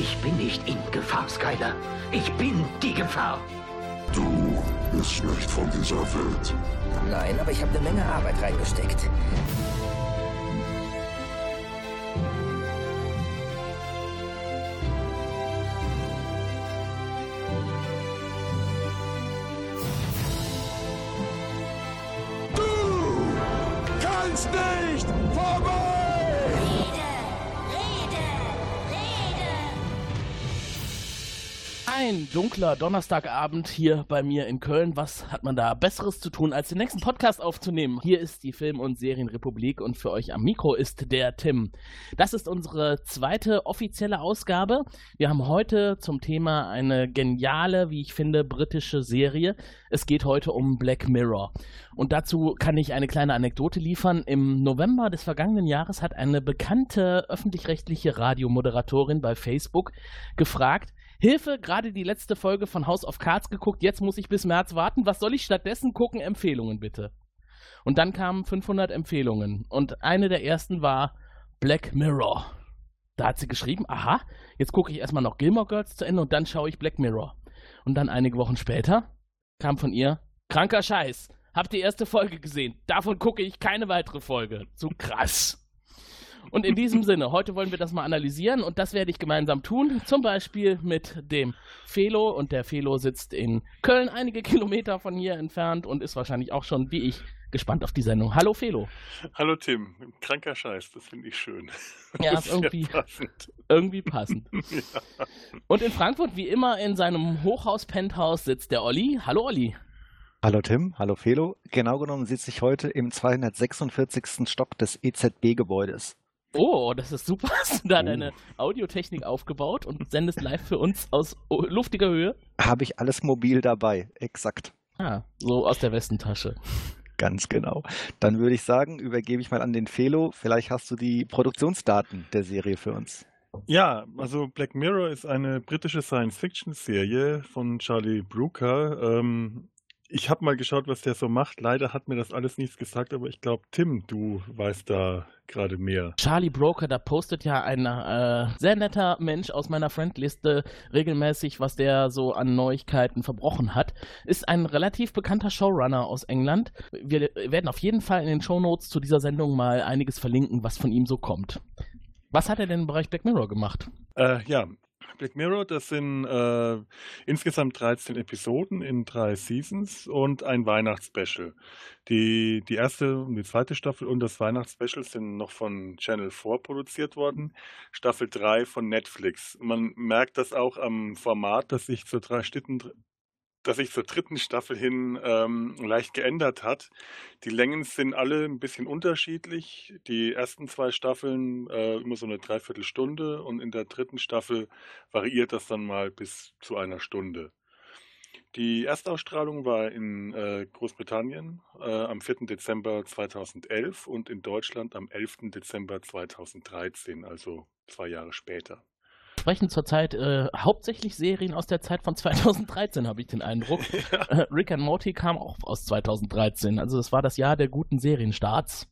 Ich bin nicht in Gefahr, Skyler. Ich bin die Gefahr. Du bist nicht von dieser Welt. Nein, aber ich habe eine Menge Arbeit reingesteckt. Ein dunkler Donnerstagabend hier bei mir in Köln. Was hat man da Besseres zu tun, als den nächsten Podcast aufzunehmen? Hier ist die Film- und Serienrepublik und für euch am Mikro ist der Tim. Das ist unsere zweite offizielle Ausgabe. Wir haben heute zum Thema eine geniale, wie ich finde, britische Serie. Es geht heute um Black Mirror. Und dazu kann ich eine kleine Anekdote liefern. Im November des vergangenen Jahres hat eine bekannte öffentlich-rechtliche Radiomoderatorin bei Facebook gefragt, Hilfe, gerade die letzte Folge von House of Cards geguckt, jetzt muss ich bis März warten. Was soll ich stattdessen gucken? Empfehlungen bitte. Und dann kamen 500 Empfehlungen und eine der ersten war Black Mirror. Da hat sie geschrieben, aha, jetzt gucke ich erstmal noch Gilmore Girls zu Ende und dann schaue ich Black Mirror. Und dann einige Wochen später kam von ihr, kranker Scheiß, hab die erste Folge gesehen, davon gucke ich keine weitere Folge. Zu krass. Und in diesem Sinne, heute wollen wir das mal analysieren und das werde ich gemeinsam tun. Zum Beispiel mit dem Felo und der Felo sitzt in Köln, einige Kilometer von hier entfernt und ist wahrscheinlich auch schon, wie ich, gespannt auf die Sendung. Hallo Felo. Hallo Tim, kranker Scheiß, das finde ich schön. Ja, ist irgendwie, passend. irgendwie passend. Ja. Und in Frankfurt, wie immer, in seinem Hochhaus-Penthouse sitzt der Olli. Hallo Olli. Hallo Tim, hallo Felo. Genau genommen sitze ich heute im 246. Stock des EZB-Gebäudes. Oh, das ist super. Hast du da Oh. deine Audiotechnik aufgebaut und sendest live für uns aus luftiger Höhe? Habe ich alles mobil dabei, exakt. Ah, so aus der Westentasche. Ganz genau. Dann würde ich sagen, übergebe ich mal an den Felo. Vielleicht hast du die Produktionsdaten der Serie für uns. ja, also Black Mirror ist eine britische Science-Fiction-Serie von Charlie Brooker. Ähm, ich habe mal geschaut, was der so macht. Leider hat mir das alles nichts gesagt, aber ich glaube, Tim, du weißt da gerade mehr. Charlie Broker, da postet ja ein äh, sehr netter Mensch aus meiner Friendliste regelmäßig, was der so an Neuigkeiten verbrochen hat. Ist ein relativ bekannter Showrunner aus England. Wir werden auf jeden Fall in den Shownotes zu dieser Sendung mal einiges verlinken, was von ihm so kommt. Was hat er denn im Bereich Black Mirror gemacht? Äh, ja, Black Mirror, das sind äh, insgesamt 13 Episoden in drei Seasons und ein Weihnachtsspecial. Die, die erste und die zweite Staffel und das Weihnachtsspecial sind noch von Channel 4 produziert worden, Staffel 3 von Netflix. Man merkt das auch am Format, das sich zur drei Stitten, das sich zur dritten Staffel hin ähm, leicht geändert hat. Die Längen sind alle ein bisschen unterschiedlich. Die ersten zwei Staffeln äh, immer so eine Dreiviertelstunde und in der dritten Staffel variiert das dann mal bis zu einer Stunde. Die Erstausstrahlung war in äh, Großbritannien äh, am 4. Dezember 2011 und in Deutschland am 11. Dezember 2013, also zwei Jahre später. Sprechen zurzeit äh, hauptsächlich Serien aus der Zeit von 2013, habe ich den Eindruck. Äh, Rick and Morty kam auch aus 2013. Also es war das Jahr der guten Serienstarts.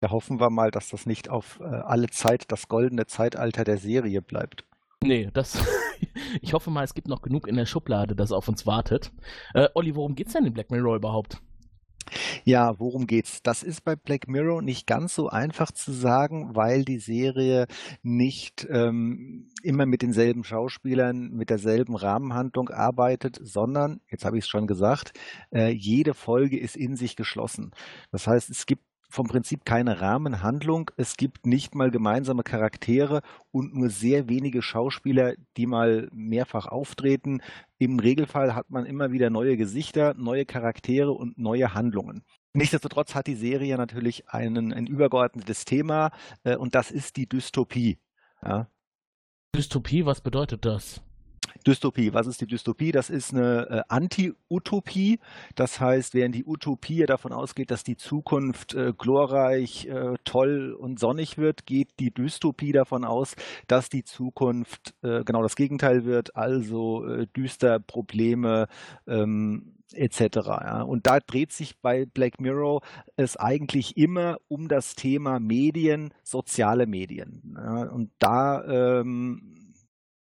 Da hoffen wir mal, dass das nicht auf äh, alle Zeit das goldene Zeitalter der Serie bleibt. Nee, das. ich hoffe mal, es gibt noch genug in der Schublade, das auf uns wartet. Äh, Olli, worum geht's denn in Black Mirror überhaupt? Ja, worum geht's? Das ist bei Black Mirror nicht ganz so einfach zu sagen, weil die Serie nicht ähm, immer mit denselben Schauspielern, mit derselben Rahmenhandlung arbeitet, sondern, jetzt habe ich es schon gesagt, äh, jede Folge ist in sich geschlossen. Das heißt, es gibt vom Prinzip keine Rahmenhandlung, es gibt nicht mal gemeinsame Charaktere und nur sehr wenige Schauspieler, die mal mehrfach auftreten. Im Regelfall hat man immer wieder neue Gesichter, neue Charaktere und neue Handlungen. Nichtsdestotrotz hat die Serie natürlich einen, ein übergeordnetes Thema äh, und das ist die Dystopie. Ja. Dystopie, was bedeutet das? Dystopie. Was ist die Dystopie? Das ist eine äh, Anti-Utopie. Das heißt, während die Utopie davon ausgeht, dass die Zukunft äh, glorreich, äh, toll und sonnig wird, geht die Dystopie davon aus, dass die Zukunft genau das Gegenteil wird, also düster, Probleme, ähm, etc. Ja. Und da dreht sich bei Black Mirror es eigentlich immer um das Thema Medien, soziale Medien. Ja. Und da ähm,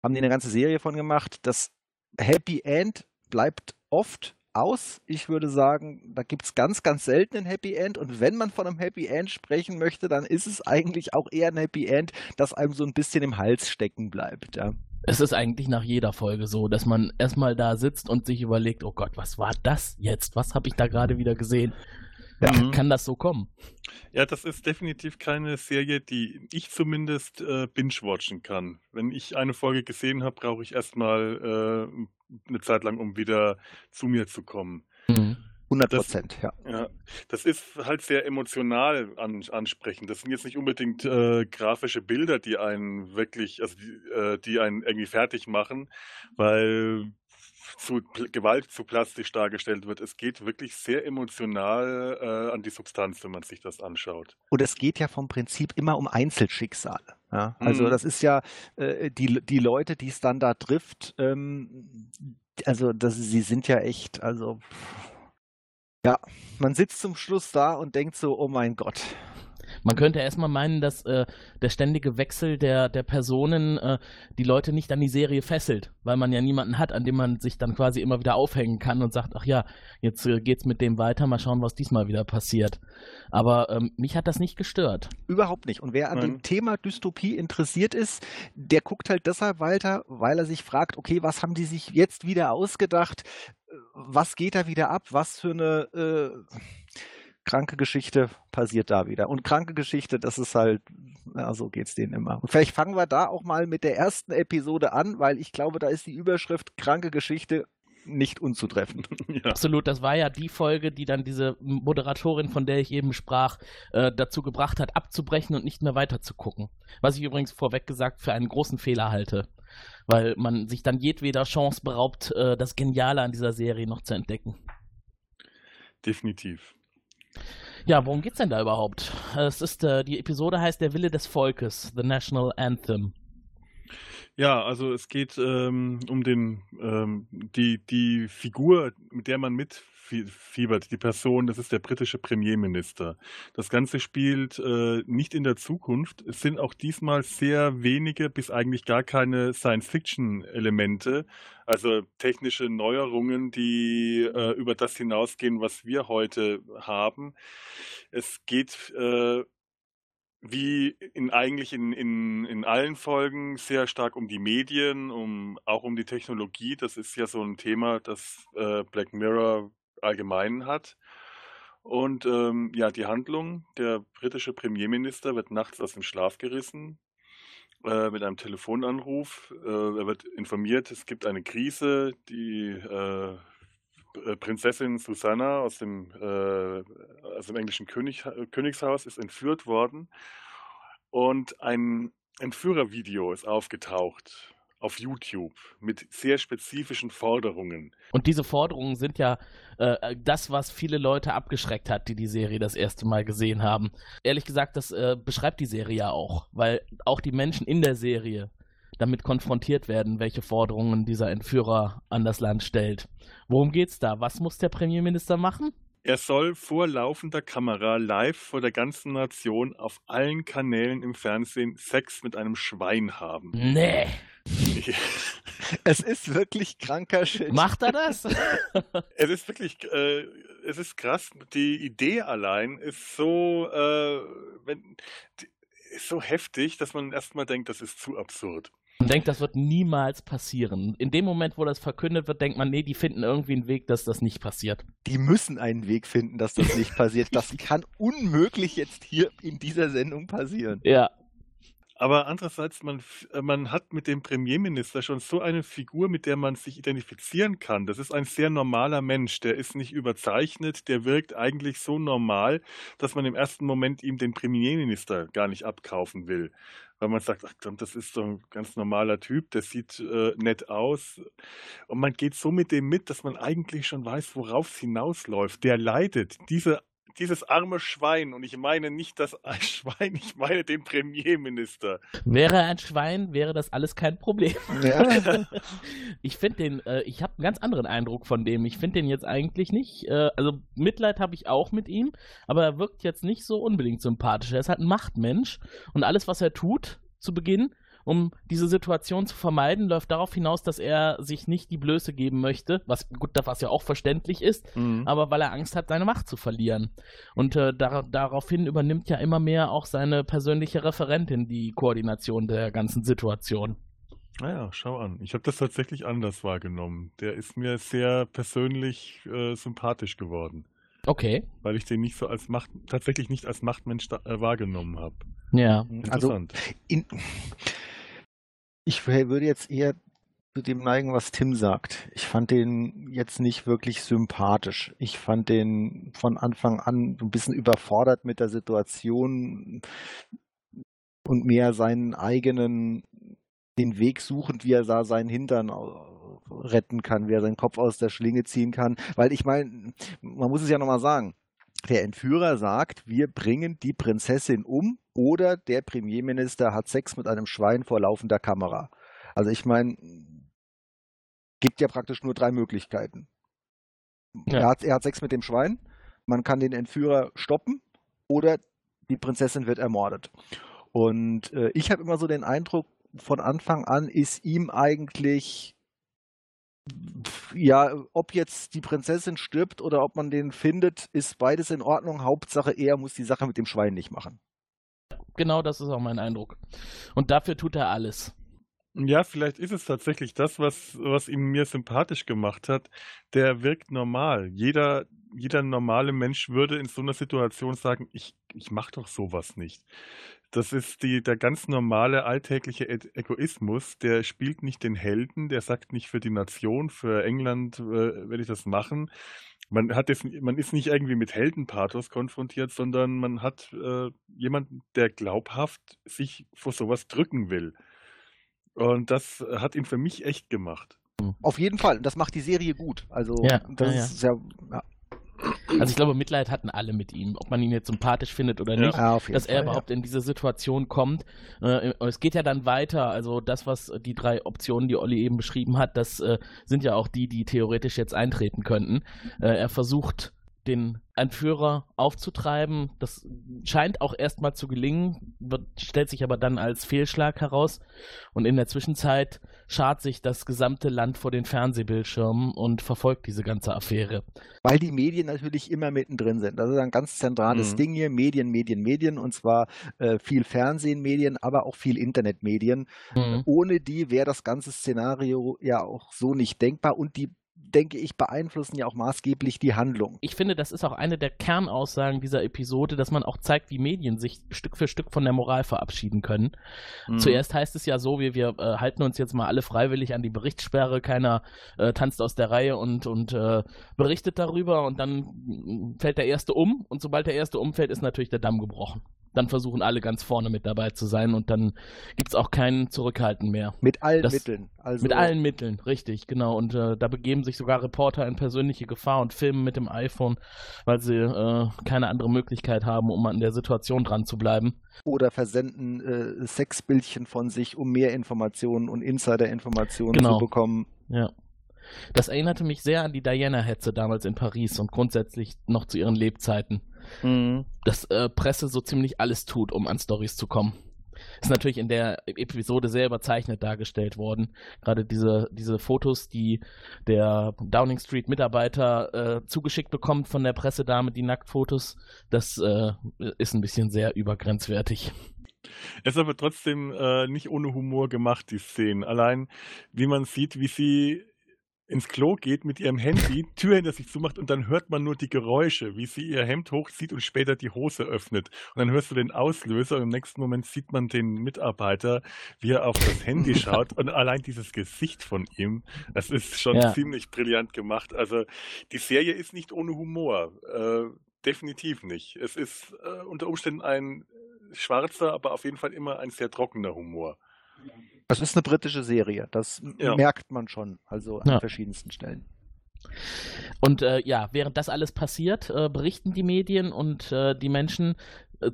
haben die eine ganze Serie von gemacht. Das Happy End bleibt oft aus. Ich würde sagen, da gibt es ganz, ganz selten ein Happy End. Und wenn man von einem Happy End sprechen möchte, dann ist es eigentlich auch eher ein Happy End, das einem so ein bisschen im Hals stecken bleibt. Ja. Es ist eigentlich nach jeder Folge so, dass man erstmal da sitzt und sich überlegt, oh Gott, was war das jetzt? Was habe ich da gerade wieder gesehen? Ja. Kann das so kommen? Ja, das ist definitiv keine Serie, die ich zumindest äh, binge-watchen kann. Wenn ich eine Folge gesehen habe, brauche ich erstmal äh, eine Zeit lang, um wieder zu mir zu kommen. Mhm. 100 Prozent, ja. ja. Das ist halt sehr emotional an, ansprechend. Das sind jetzt nicht unbedingt äh, grafische Bilder, die einen wirklich, also die, äh, die einen irgendwie fertig machen, weil zu Gewalt zu plastisch dargestellt wird. Es geht wirklich sehr emotional äh, an die Substanz, wenn man sich das anschaut. Und es geht ja vom Prinzip immer um Einzelschicksale. Ja? Also mhm. das ist ja äh, die, die Leute, die es dann da trifft, ähm, also das, sie sind ja echt, also ja, man sitzt zum Schluss da und denkt so, oh mein Gott, man könnte erstmal meinen, dass äh, der ständige Wechsel der, der Personen äh, die Leute nicht an die Serie fesselt, weil man ja niemanden hat, an dem man sich dann quasi immer wieder aufhängen kann und sagt, ach ja, jetzt äh, geht's mit dem weiter, mal schauen, was diesmal wieder passiert. Aber ähm, mich hat das nicht gestört. Überhaupt nicht. Und wer an Nein. dem Thema Dystopie interessiert ist, der guckt halt deshalb weiter, weil er sich fragt, okay, was haben die sich jetzt wieder ausgedacht? Äh, was geht da wieder ab? Was für eine äh, kranke Geschichte passiert da wieder. Und kranke Geschichte, das ist halt, ja, so geht's denen immer. Und vielleicht fangen wir da auch mal mit der ersten Episode an, weil ich glaube, da ist die Überschrift kranke Geschichte nicht unzutreffend. Ja. Absolut, das war ja die Folge, die dann diese Moderatorin, von der ich eben sprach, äh, dazu gebracht hat, abzubrechen und nicht mehr weiter zu gucken. Was ich übrigens vorweg gesagt für einen großen Fehler halte, weil man sich dann jedweder Chance beraubt, äh, das Geniale an dieser Serie noch zu entdecken. Definitiv. Ja, worum geht's denn da überhaupt? Es ist, äh, die Episode heißt Der Wille des Volkes, The National Anthem. Ja, also es geht ähm, um den ähm, die die Figur, mit der man mitfiebert, die Person, das ist der britische Premierminister. Das Ganze spielt äh, nicht in der Zukunft. Es sind auch diesmal sehr wenige bis eigentlich gar keine Science-Fiction-Elemente, also technische Neuerungen, die äh, über das hinausgehen, was wir heute haben. Es geht äh, wie in eigentlich in, in, in allen Folgen sehr stark um die Medien, um auch um die Technologie. Das ist ja so ein Thema, das äh, Black Mirror allgemein hat. Und ähm, ja, die Handlung, der britische Premierminister wird nachts aus dem Schlaf gerissen äh, mit einem Telefonanruf. Äh, er wird informiert, es gibt eine Krise, die äh, äh, Prinzessin Susanna aus dem, äh, aus dem englischen König, Königshaus ist entführt worden und ein Entführervideo ist aufgetaucht auf YouTube mit sehr spezifischen Forderungen. Und diese Forderungen sind ja äh, das, was viele Leute abgeschreckt hat, die die Serie das erste Mal gesehen haben. Ehrlich gesagt, das äh, beschreibt die Serie ja auch, weil auch die Menschen in der Serie damit konfrontiert werden, welche Forderungen dieser Entführer an das Land stellt. Worum geht's da? Was muss der Premierminister machen? Er soll vor laufender Kamera live vor der ganzen Nation auf allen Kanälen im Fernsehen Sex mit einem Schwein haben. Nee. es ist wirklich kranker Shit. Macht er das? es ist wirklich, äh, es ist krass. Die Idee allein ist so, äh, wenn, ist so heftig, dass man erstmal denkt, das ist zu absurd. Man denkt, das wird niemals passieren. In dem Moment, wo das verkündet wird, denkt man, nee, die finden irgendwie einen Weg, dass das nicht passiert. Die müssen einen Weg finden, dass das nicht passiert. Das kann unmöglich jetzt hier in dieser Sendung passieren. Ja, aber andererseits, man, äh, man hat mit dem Premierminister schon so eine Figur, mit der man sich identifizieren kann. Das ist ein sehr normaler Mensch, der ist nicht überzeichnet, der wirkt eigentlich so normal, dass man im ersten Moment ihm den Premierminister gar nicht abkaufen will. Weil man sagt, ach, das ist so ein ganz normaler Typ, der sieht äh, nett aus. Und man geht so mit dem mit, dass man eigentlich schon weiß, worauf es hinausläuft. Der leidet. Diese dieses arme Schwein, und ich meine nicht das Schwein, ich meine den Premierminister. Wäre er ein Schwein, wäre das alles kein Problem. Ja. ich finde den, äh, ich habe einen ganz anderen Eindruck von dem. Ich finde den jetzt eigentlich nicht, äh, also Mitleid habe ich auch mit ihm, aber er wirkt jetzt nicht so unbedingt sympathisch. Er ist halt ein Machtmensch und alles, was er tut zu Beginn, um diese Situation zu vermeiden, läuft darauf hinaus, dass er sich nicht die Blöße geben möchte, was gut, was ja auch verständlich ist, mhm. aber weil er Angst hat, seine Macht zu verlieren. Und äh, dar daraufhin übernimmt ja immer mehr auch seine persönliche Referentin die Koordination der ganzen Situation. Naja, schau an. Ich habe das tatsächlich anders wahrgenommen. Der ist mir sehr persönlich äh, sympathisch geworden. Okay. Weil ich den nicht so als Macht, tatsächlich nicht als Machtmensch da, äh, wahrgenommen habe. Ja. Interessant. Also in, ich würde jetzt eher zu dem neigen, was Tim sagt. Ich fand den jetzt nicht wirklich sympathisch. Ich fand den von Anfang an ein bisschen überfordert mit der Situation und mehr seinen eigenen, den Weg suchend, wie er da seinen Hintern retten kann, wie er seinen Kopf aus der Schlinge ziehen kann. Weil ich meine, man muss es ja nochmal sagen, der Entführer sagt, wir bringen die Prinzessin um oder der Premierminister hat Sex mit einem Schwein vor laufender Kamera. Also ich meine, gibt ja praktisch nur drei Möglichkeiten. Ja. Er, hat, er hat Sex mit dem Schwein, man kann den Entführer stoppen oder die Prinzessin wird ermordet. Und äh, ich habe immer so den Eindruck, von Anfang an ist ihm eigentlich ja, ob jetzt die Prinzessin stirbt oder ob man den findet, ist beides in Ordnung. Hauptsache, er muss die Sache mit dem Schwein nicht machen. Genau, das ist auch mein Eindruck. Und dafür tut er alles. Ja, vielleicht ist es tatsächlich das, was, was ihn mir sympathisch gemacht hat. Der wirkt normal. Jeder, jeder normale Mensch würde in so einer Situation sagen, ich, ich mache doch sowas nicht. Das ist die, der ganz normale alltägliche e Egoismus. Der spielt nicht den Helden, der sagt nicht für die Nation, für England äh, werde ich das machen. Man, hat jetzt, man ist nicht irgendwie mit Heldenpathos konfrontiert, sondern man hat äh, jemanden, der glaubhaft sich vor sowas drücken will. Und das hat ihn für mich echt gemacht. Auf jeden Fall. Das macht die Serie gut. Also ja, das ja, ist ja, ja also ich glaube, Mitleid hatten alle mit ihm, ob man ihn jetzt sympathisch findet oder nicht, ja, dass er Fall, überhaupt ja. in diese Situation kommt. Äh, es geht ja dann weiter, also das, was die drei Optionen, die Olli eben beschrieben hat, das äh, sind ja auch die, die theoretisch jetzt eintreten könnten. Äh, er versucht den Entführer aufzutreiben. Das scheint auch erstmal zu gelingen, wird, stellt sich aber dann als Fehlschlag heraus. Und in der Zwischenzeit schart sich das gesamte Land vor den Fernsehbildschirmen und verfolgt diese ganze Affäre. Weil die Medien natürlich immer mittendrin sind. Das ist ein ganz zentrales mhm. Ding hier. Medien, Medien, Medien. Und zwar äh, viel Fernsehmedien, aber auch viel Internetmedien. Mhm. Ohne die wäre das ganze Szenario ja auch so nicht denkbar. Und die denke ich, beeinflussen ja auch maßgeblich die Handlung. Ich finde, das ist auch eine der Kernaussagen dieser Episode, dass man auch zeigt, wie Medien sich Stück für Stück von der Moral verabschieden können. Mhm. Zuerst heißt es ja so, wir, wir äh, halten uns jetzt mal alle freiwillig an die Berichtssperre, keiner äh, tanzt aus der Reihe und, und äh, berichtet darüber und dann fällt der Erste um und sobald der Erste umfällt, ist natürlich der Damm gebrochen dann versuchen alle ganz vorne mit dabei zu sein und dann gibt es auch kein Zurückhalten mehr. Mit allen das, Mitteln. Also mit allen Mitteln, richtig, genau. Und äh, da begeben sich sogar Reporter in persönliche Gefahr und filmen mit dem iPhone, weil sie äh, keine andere Möglichkeit haben, um an der Situation dran zu bleiben. Oder versenden äh, Sexbildchen von sich, um mehr Informationen und Insider-Informationen genau. zu bekommen. Ja. Das erinnerte mich sehr an die Diana-Hetze damals in Paris und grundsätzlich noch zu ihren Lebzeiten. Mhm. Dass äh, Presse so ziemlich alles tut, um an Stories zu kommen. Ist natürlich in der Episode sehr überzeichnet dargestellt worden. Gerade diese, diese Fotos, die der Downing Street Mitarbeiter äh, zugeschickt bekommt von der Pressedame, die Nacktfotos, das äh, ist ein bisschen sehr übergrenzwertig. Es ist aber trotzdem äh, nicht ohne Humor gemacht, die Szenen. Allein, wie man sieht, wie sie ins Klo geht mit ihrem Handy, Tür hinter sich zumacht und dann hört man nur die Geräusche, wie sie ihr Hemd hochzieht und später die Hose öffnet. Und dann hörst du den Auslöser und im nächsten Moment sieht man den Mitarbeiter, wie er auf das Handy schaut und allein dieses Gesicht von ihm, das ist schon ja. ziemlich brillant gemacht. Also die Serie ist nicht ohne Humor. Äh, definitiv nicht. Es ist äh, unter Umständen ein schwarzer, aber auf jeden Fall immer ein sehr trockener Humor. Es ist eine britische Serie, das ja. merkt man schon, also an ja. verschiedensten Stellen. Und äh, ja, während das alles passiert, äh, berichten die Medien und äh, die Menschen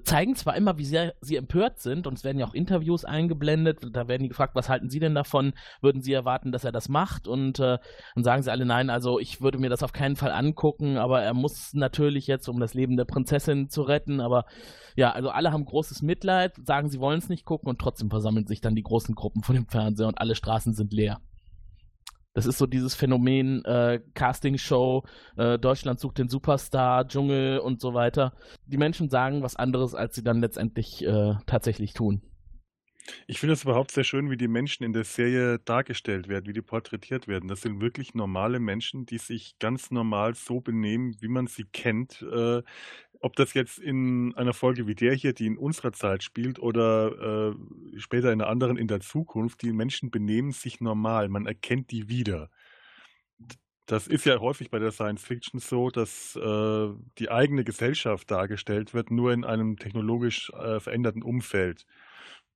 zeigen zwar immer, wie sehr sie empört sind, und es werden ja auch Interviews eingeblendet, da werden die gefragt, was halten sie denn davon? Würden sie erwarten, dass er das macht? Und äh, dann sagen sie alle, nein, also ich würde mir das auf keinen Fall angucken, aber er muss natürlich jetzt, um das Leben der Prinzessin zu retten, aber ja, also alle haben großes Mitleid, sagen, sie wollen es nicht gucken und trotzdem versammeln sich dann die großen Gruppen vor dem Fernseher und alle Straßen sind leer. Das ist so dieses Phänomen äh, Castingshow, äh, Deutschland sucht den Superstar, Dschungel und so weiter. Die Menschen sagen was anderes, als sie dann letztendlich äh, tatsächlich tun. Ich finde es überhaupt sehr schön, wie die Menschen in der Serie dargestellt werden, wie die porträtiert werden. Das sind wirklich normale Menschen, die sich ganz normal so benehmen, wie man sie kennt. Äh, ob das jetzt in einer Folge wie der hier, die in unserer Zeit spielt, oder äh, später in einer anderen in der Zukunft, die Menschen benehmen sich normal. Man erkennt die wieder. Das ist ja häufig bei der Science Fiction so, dass äh, die eigene Gesellschaft dargestellt wird, nur in einem technologisch äh, veränderten Umfeld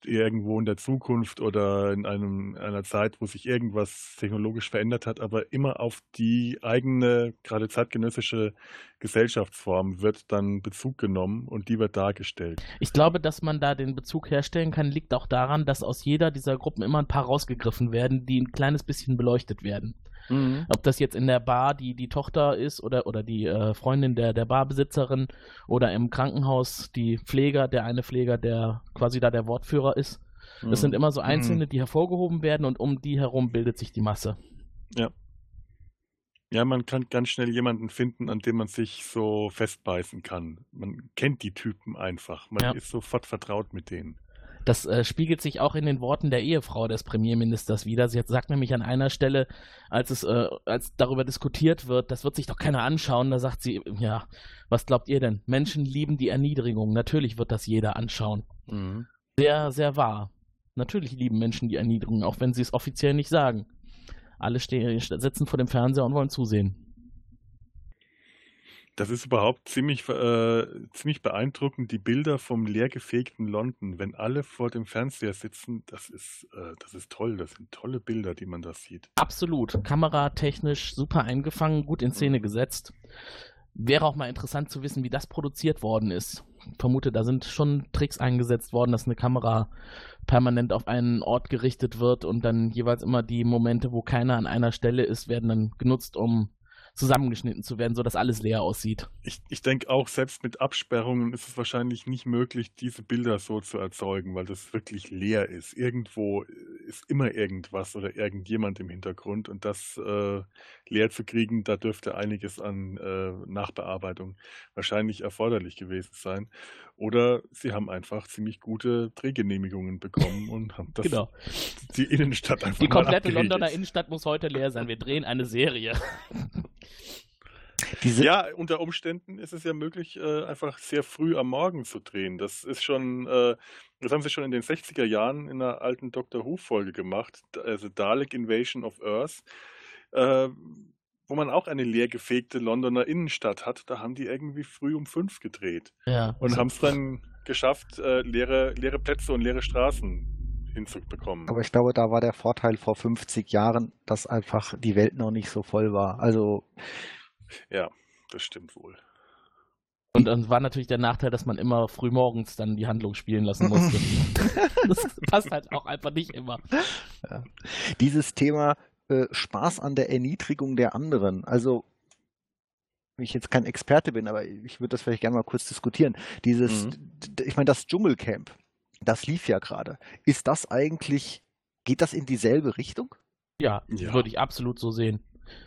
irgendwo in der Zukunft oder in einem, einer Zeit, wo sich irgendwas technologisch verändert hat, aber immer auf die eigene, gerade zeitgenössische Gesellschaftsform wird dann Bezug genommen und die wird dargestellt. Ich glaube, dass man da den Bezug herstellen kann, liegt auch daran, dass aus jeder dieser Gruppen immer ein paar rausgegriffen werden, die ein kleines bisschen beleuchtet werden. Mhm. Ob das jetzt in der Bar die, die Tochter ist oder, oder die äh, Freundin der, der Barbesitzerin oder im Krankenhaus die Pfleger, der eine Pfleger, der quasi da der Wortführer ist. Mhm. Das sind immer so einzelne, mhm. die hervorgehoben werden und um die herum bildet sich die Masse. Ja. Ja, man kann ganz schnell jemanden finden, an dem man sich so festbeißen kann. Man kennt die Typen einfach. Man ja. ist sofort vertraut mit denen. Das äh, spiegelt sich auch in den Worten der Ehefrau des Premierministers wieder. Sie hat, sagt nämlich an einer Stelle, als es äh, als darüber diskutiert wird, das wird sich doch keiner anschauen, da sagt sie, ja, was glaubt ihr denn? Menschen lieben die Erniedrigung. Natürlich wird das jeder anschauen. Mhm. Sehr, sehr wahr. Natürlich lieben Menschen die Erniedrigung, auch wenn sie es offiziell nicht sagen. Alle stehen, sitzen vor dem Fernseher und wollen zusehen. Das ist überhaupt ziemlich, äh, ziemlich beeindruckend, die Bilder vom leergefegten London, wenn alle vor dem Fernseher sitzen, das ist, äh, das ist toll, das sind tolle Bilder, die man da sieht. Absolut, kameratechnisch super eingefangen, gut in Szene gesetzt. Wäre auch mal interessant zu wissen, wie das produziert worden ist. Ich vermute, da sind schon Tricks eingesetzt worden, dass eine Kamera permanent auf einen Ort gerichtet wird und dann jeweils immer die Momente, wo keiner an einer Stelle ist, werden dann genutzt, um zusammengeschnitten zu werden, sodass alles leer aussieht. Ich, ich denke auch, selbst mit Absperrungen ist es wahrscheinlich nicht möglich, diese Bilder so zu erzeugen, weil das wirklich leer ist. Irgendwo ist immer irgendwas oder irgendjemand im Hintergrund und das äh, leer zu kriegen, da dürfte einiges an äh, Nachbearbeitung wahrscheinlich erforderlich gewesen sein. Oder sie haben einfach ziemlich gute Drehgenehmigungen bekommen und haben das, genau. die Innenstadt einfach Die komplette Londoner Innenstadt muss heute leer sein. Wir drehen eine Serie. Diese ja, unter Umständen ist es ja möglich, äh, einfach sehr früh am Morgen zu drehen. Das ist schon, äh, das haben sie schon in den 60er Jahren in einer alten Doctor Who-Folge gemacht, also Dalek Invasion of Earth. Äh, wo man auch eine leergefegte Londoner Innenstadt hat, da haben die irgendwie früh um fünf gedreht. Ja. Und haben es dann geschafft, äh, leere, leere Plätze und leere Straßen hinzubekommen. Aber ich glaube, da war der Vorteil vor 50 Jahren, dass einfach die Welt noch nicht so voll war. Also. Ja, das stimmt wohl. Und dann war natürlich der Nachteil, dass man immer früh morgens dann die Handlung spielen lassen musste. das passt halt auch einfach nicht immer. Ja. Dieses Thema äh, Spaß an der Erniedrigung der anderen. Also, wenn ich jetzt kein Experte bin, aber ich würde das vielleicht gerne mal kurz diskutieren. Dieses, mhm. ich meine, das Dschungelcamp, das lief ja gerade. Ist das eigentlich, geht das in dieselbe Richtung? Ja, ja. würde ich absolut so sehen.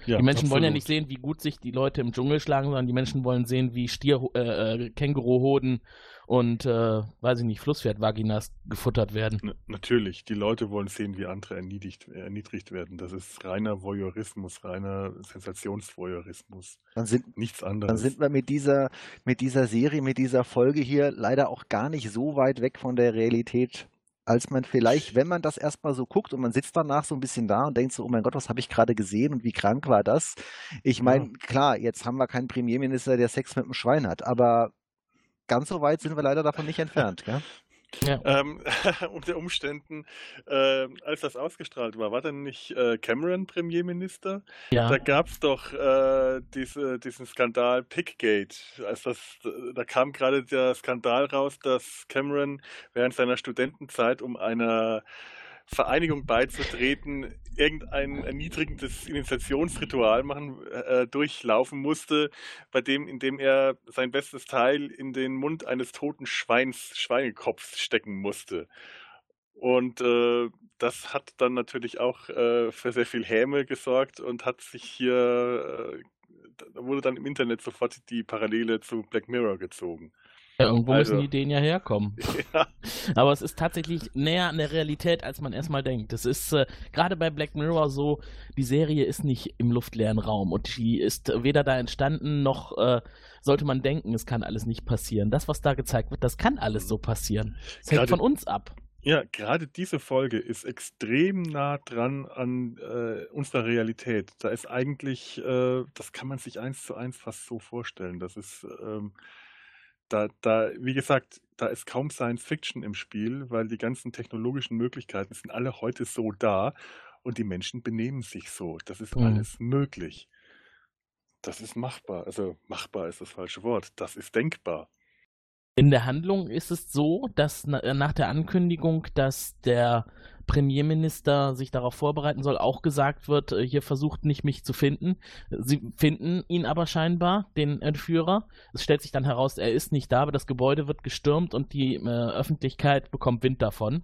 Ja, die Menschen absolut. wollen ja nicht sehen, wie gut sich die Leute im Dschungel schlagen, sondern die Menschen wollen sehen, wie Stier, äh, äh Känguruhoden und, äh, weiß ich nicht, Flusspferdvaginas gefuttert werden. N natürlich, die Leute wollen sehen, wie andere erniedrigt, erniedrigt werden. Das ist reiner Voyeurismus, reiner Sensationsvoyeurismus. Dann sind, Nichts anderes. Dann sind wir mit dieser, mit dieser Serie, mit dieser Folge hier leider auch gar nicht so weit weg von der Realität als man vielleicht, wenn man das erstmal so guckt und man sitzt danach so ein bisschen da und denkt so, oh mein Gott, was habe ich gerade gesehen und wie krank war das? Ich meine, klar, jetzt haben wir keinen Premierminister, der Sex mit einem Schwein hat, aber ganz so weit sind wir leider davon nicht entfernt. Gell? Ja. Ähm, unter Umständen, äh, als das ausgestrahlt war, war dann nicht äh, Cameron Premierminister? Ja. Da gab es doch äh, diese, diesen Skandal Pickgate. Als das, da kam gerade der Skandal raus, dass Cameron während seiner Studentenzeit um einer Vereinigung beizutreten, irgendein erniedrigendes Initiationsritual machen, äh, durchlaufen musste, bei dem, in dem er sein bestes Teil in den Mund eines toten Schweins, Schweinekopfs stecken musste. Und äh, das hat dann natürlich auch äh, für sehr viel Häme gesorgt und hat sich hier, äh, da wurde dann im Internet sofort die Parallele zu Black Mirror gezogen. Ja, irgendwo also, müssen die Ideen ja herkommen. Ja. Aber es ist tatsächlich näher an der Realität, als man erstmal denkt. Es ist äh, gerade bei Black Mirror so, die Serie ist nicht im luftleeren Raum und die ist weder da entstanden, noch äh, sollte man denken, es kann alles nicht passieren. Das, was da gezeigt wird, das kann alles so passieren. Es hängt von uns ab. Ja, gerade diese Folge ist extrem nah dran an äh, unserer Realität. Da ist eigentlich, äh, das kann man sich eins zu eins fast so vorstellen. Das ist ähm, da, da, wie gesagt, da ist kaum Science Fiction im Spiel, weil die ganzen technologischen Möglichkeiten sind alle heute so da und die Menschen benehmen sich so. Das ist mhm. alles möglich. Das ist machbar. Also machbar ist das falsche Wort. Das ist denkbar. In der Handlung ist es so, dass äh, nach der Ankündigung, dass der Premierminister sich darauf vorbereiten soll, auch gesagt wird, äh, hier versucht nicht mich zu finden. Sie finden ihn aber scheinbar, den Entführer. Es stellt sich dann heraus, er ist nicht da, aber das Gebäude wird gestürmt und die äh, Öffentlichkeit bekommt Wind davon.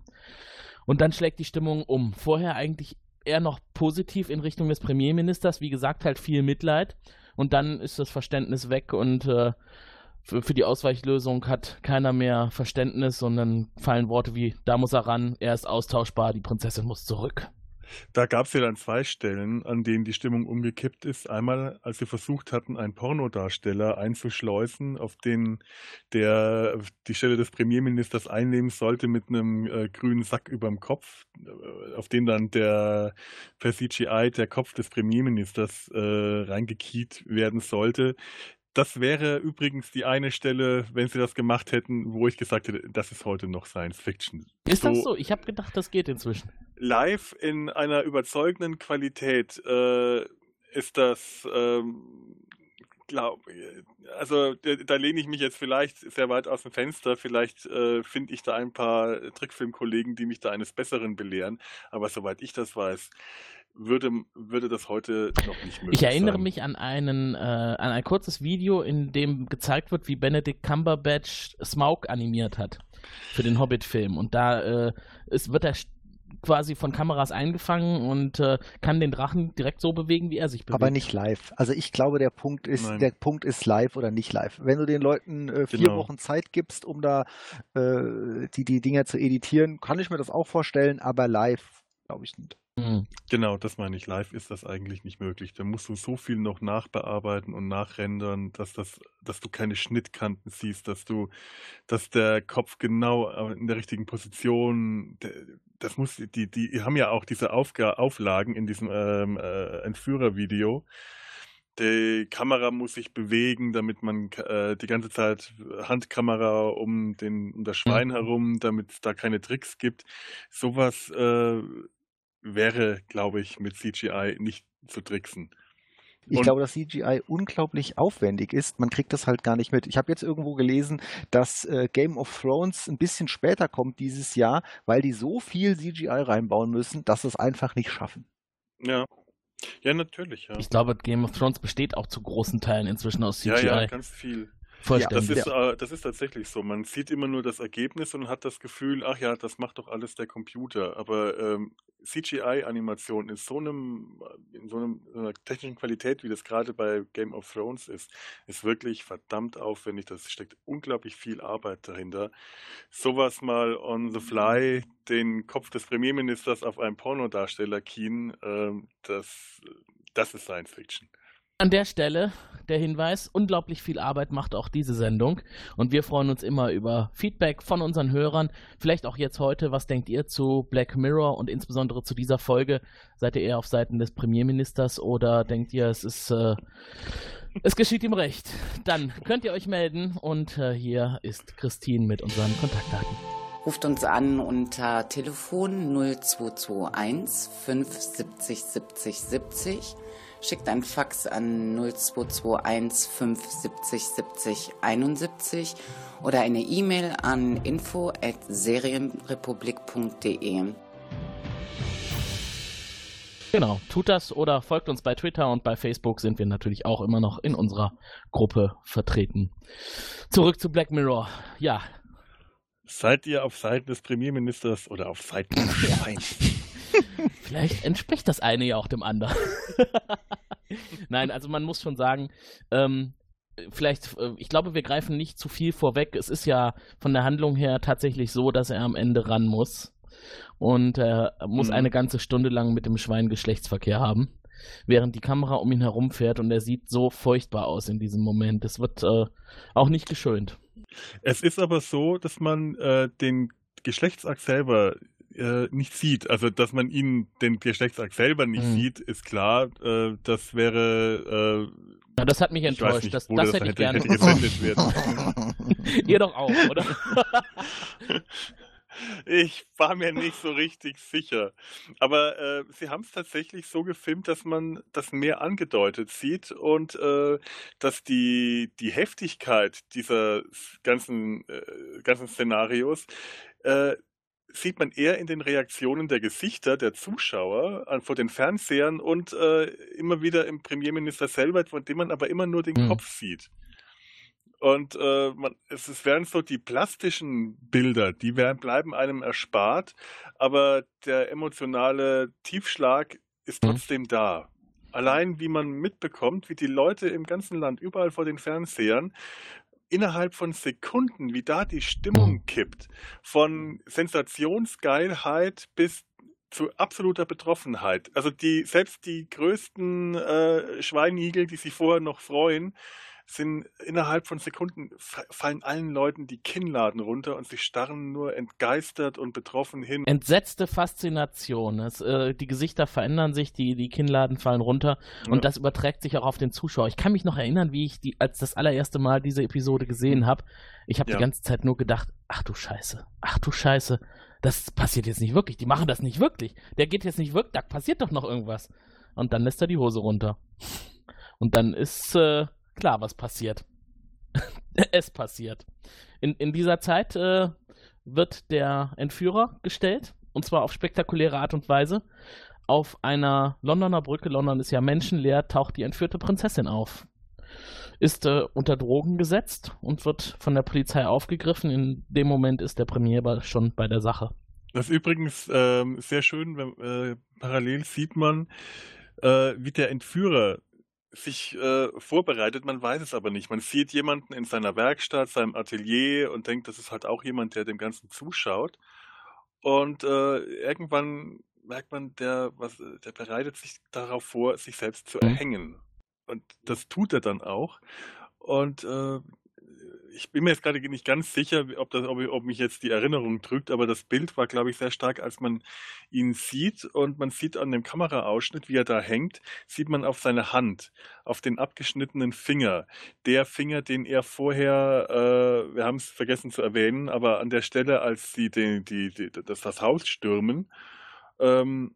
Und dann schlägt die Stimmung um. Vorher eigentlich eher noch positiv in Richtung des Premierministers, wie gesagt, halt viel Mitleid. Und dann ist das Verständnis weg und äh, für, die Ausweichlösung hat keiner mehr Verständnis, sondern fallen Worte wie, da muss er ran, er ist austauschbar, die Prinzessin muss zurück. Da gab es ja dann zwei Stellen, an denen die Stimmung umgekippt ist. Einmal, als sie versucht hatten, einen Pornodarsteller einzuschleusen, auf den der die Stelle des Premierministers einnehmen sollte mit einem äh, grünen Sack über dem Kopf, äh, auf den dann der per CGI der Kopf des Premierministers äh, reingekiet werden sollte das wäre übrigens die eine Stelle, wenn sie das gemacht hätten, wo ich gesagt hätte, das ist heute noch Science Fiction. Ist so, das so? Ich habe gedacht, das geht inzwischen. Live in einer überzeugenden Qualität äh, ist das, ähm, glaub, also da lehne ich mich jetzt vielleicht sehr weit aus dem Fenster. Vielleicht äh, finde ich da ein paar Trickfilmkollegen, die mich da eines Besseren belehren. Aber soweit ich das weiß, würde, würde das heute noch nicht möglich Ich erinnere sein. mich an, einen, äh, an ein kurzes Video, in dem gezeigt wird, wie Benedict Cumberbatch Smaug animiert hat für den Hobbit-Film. Und da äh, ist, wird er quasi von Kameras eingefangen und äh, kann den Drachen direkt so bewegen, wie er sich bewegt. Aber nicht live. Also ich glaube, der Punkt ist, Nein. der Punkt ist live oder nicht live. Wenn du den Leuten äh, vier genau. Wochen Zeit gibst, um da äh, die, die Dinger zu editieren, kann ich mir das auch vorstellen, aber live glaube ich nicht. Mhm. Genau, das meine ich. Live ist das eigentlich nicht möglich. Da musst du so viel noch nachbearbeiten und nachrendern, dass das, dass du keine Schnittkanten siehst, dass du, dass der Kopf genau in der richtigen Position, das muss, die, die haben ja auch diese Aufga Auflagen in diesem ähm, äh, Entführervideo. Die Kamera muss sich bewegen, damit man äh, die ganze Zeit Handkamera um, den, um das Schwein mhm. herum, damit es da keine Tricks gibt. Sowas äh, wäre, glaube ich, mit CGI nicht zu tricksen. Ich und glaube, dass CGI unglaublich aufwendig ist. Man kriegt das halt gar nicht mit. Ich habe jetzt irgendwo gelesen, dass äh, Game of Thrones ein bisschen später kommt dieses Jahr, weil die so viel CGI reinbauen müssen, dass sie es einfach nicht schaffen. Ja. Ja, natürlich, ja. Ich glaube, Game of Thrones besteht auch zu großen Teilen inzwischen aus CGI. Ja, ja, ganz viel. Das ist, äh, das ist tatsächlich so. Man sieht immer nur das Ergebnis und hat das Gefühl, ach ja, das macht doch alles der Computer. Aber ähm, CGI-Animation in so einem, in so einem, einer technischen Qualität, wie das gerade bei Game of Thrones ist, ist wirklich verdammt aufwendig. Das steckt unglaublich viel Arbeit dahinter. Sowas mal on the fly, den Kopf des Premierministers auf einen Pornodarsteller kien, ähm, das, das ist Science Fiction. An der Stelle der Hinweis, unglaublich viel Arbeit macht auch diese Sendung und wir freuen uns immer über Feedback von unseren Hörern. Vielleicht auch jetzt heute, was denkt ihr zu Black Mirror und insbesondere zu dieser Folge? Seid ihr eher auf Seiten des Premierministers oder denkt ihr, es ist äh, es geschieht ihm recht? Dann könnt ihr euch melden und äh, hier ist Christine mit unseren Kontaktdaten. Ruft uns an unter Telefon 0221 570 70 70. Schickt ein Fax an 0221 570 70 71 oder eine E-Mail an info at serienrepublik.de. Genau, tut das oder folgt uns bei Twitter und bei Facebook sind wir natürlich auch immer noch in unserer Gruppe vertreten. Zurück zu Black Mirror. Ja, Seid ihr auf Seiten des Premierministers oder auf Seiten des Schweins? Vielleicht entspricht das eine ja auch dem anderen. Nein, also man muss schon sagen, ähm, vielleicht, äh, ich glaube, wir greifen nicht zu viel vorweg. Es ist ja von der Handlung her tatsächlich so, dass er am Ende ran muss. Und er muss Mhm. eine ganze Stunde lang mit dem Schwein Geschlechtsverkehr haben, während die Kamera um ihn herum fährt und er sieht so furchtbar aus in diesem Moment. Es wird äh, auch nicht geschönt. Es ist aber so, dass man äh, den Geschlechtsakt selber äh, nicht sieht. Also, dass man ihn, den Geschlechtsakt selber nicht Mhm. sieht, ist klar. Äh, das wäre, äh, Ja, das hat mich enttäuscht. nicht, das das das hätte ich hätte, gerne. hätte. Ihr doch auch, oder? Ich war mir nicht so richtig sicher. Aber äh, sie haben es tatsächlich so gefilmt, dass man das mehr angedeutet sieht und äh, dass die, die Heftigkeit dieser ganzen, äh, ganzen Szenarios äh, sieht man eher in den Reaktionen der Gesichter der Zuschauer an, vor den Fernsehern und äh, immer wieder im Premierminister selber, von dem man aber immer nur den Mhm. Kopf sieht. Und äh, man, es, es werden so die plastischen Bilder, die werden, bleiben einem erspart, aber der emotionale Tiefschlag ist Mhm. trotzdem da. Allein wie man mitbekommt, wie die Leute im ganzen Land, überall vor den Fernsehern, innerhalb von Sekunden, wie da die Stimmung Mhm. kippt, von Sensationsgeilheit bis zu absoluter Betroffenheit. Also die, selbst die größten äh, Schweinigel, die sich vorher noch freuen, sind innerhalb von Sekunden fa- fallen allen Leuten die Kinnladen runter und sie starren nur entgeistert und betroffen hin. Entsetzte Faszination. Es, äh, die Gesichter verändern sich, die, die Kinnladen fallen runter und Ja. das überträgt sich auch auf den Zuschauer. Ich kann mich noch erinnern, wie ich die, als das allererste Mal diese Episode gesehen habe. Ich habe Ja. die ganze Zeit nur gedacht, ach du Scheiße, ach du Scheiße, das passiert jetzt nicht wirklich. Die machen das nicht wirklich. Der geht jetzt nicht wirklich, da passiert doch noch irgendwas. Und dann lässt er die Hose runter. Und dann ist äh, klar, was passiert. es passiert. In, in dieser Zeit äh, wird der Entführer gestellt, und zwar auf spektakuläre Art und Weise. Auf einer Londoner Brücke, London ist ja menschenleer, taucht die entführte Prinzessin auf. Ist äh, unter Drogen gesetzt und wird von der Polizei aufgegriffen. In dem Moment ist der Premier schon bei der Sache. Das ist übrigens ähm, sehr schön, wenn, äh, parallel sieht man, äh, wie der Entführer sich äh, vorbereitet, man weiß es aber nicht. Man sieht jemanden in seiner Werkstatt, seinem Atelier und denkt, das ist halt auch jemand, der dem Ganzen zuschaut. Und äh, irgendwann merkt man, der, was, der bereitet sich darauf vor, sich selbst zu Mhm. erhängen. Und das tut er dann auch. Und äh, ich bin mir jetzt gerade nicht ganz sicher, ob, das, ob, ob mich jetzt die Erinnerung trügt, aber das Bild war, glaube ich, sehr stark, als man ihn sieht und man sieht an dem Kameraausschnitt, wie er da hängt, sieht man auf seine Hand, auf den abgeschnittenen Finger. Der Finger, den er vorher, äh, wir haben es vergessen zu erwähnen, aber an der Stelle, als sie die, die, die, das, das Haus stürmen, ähm,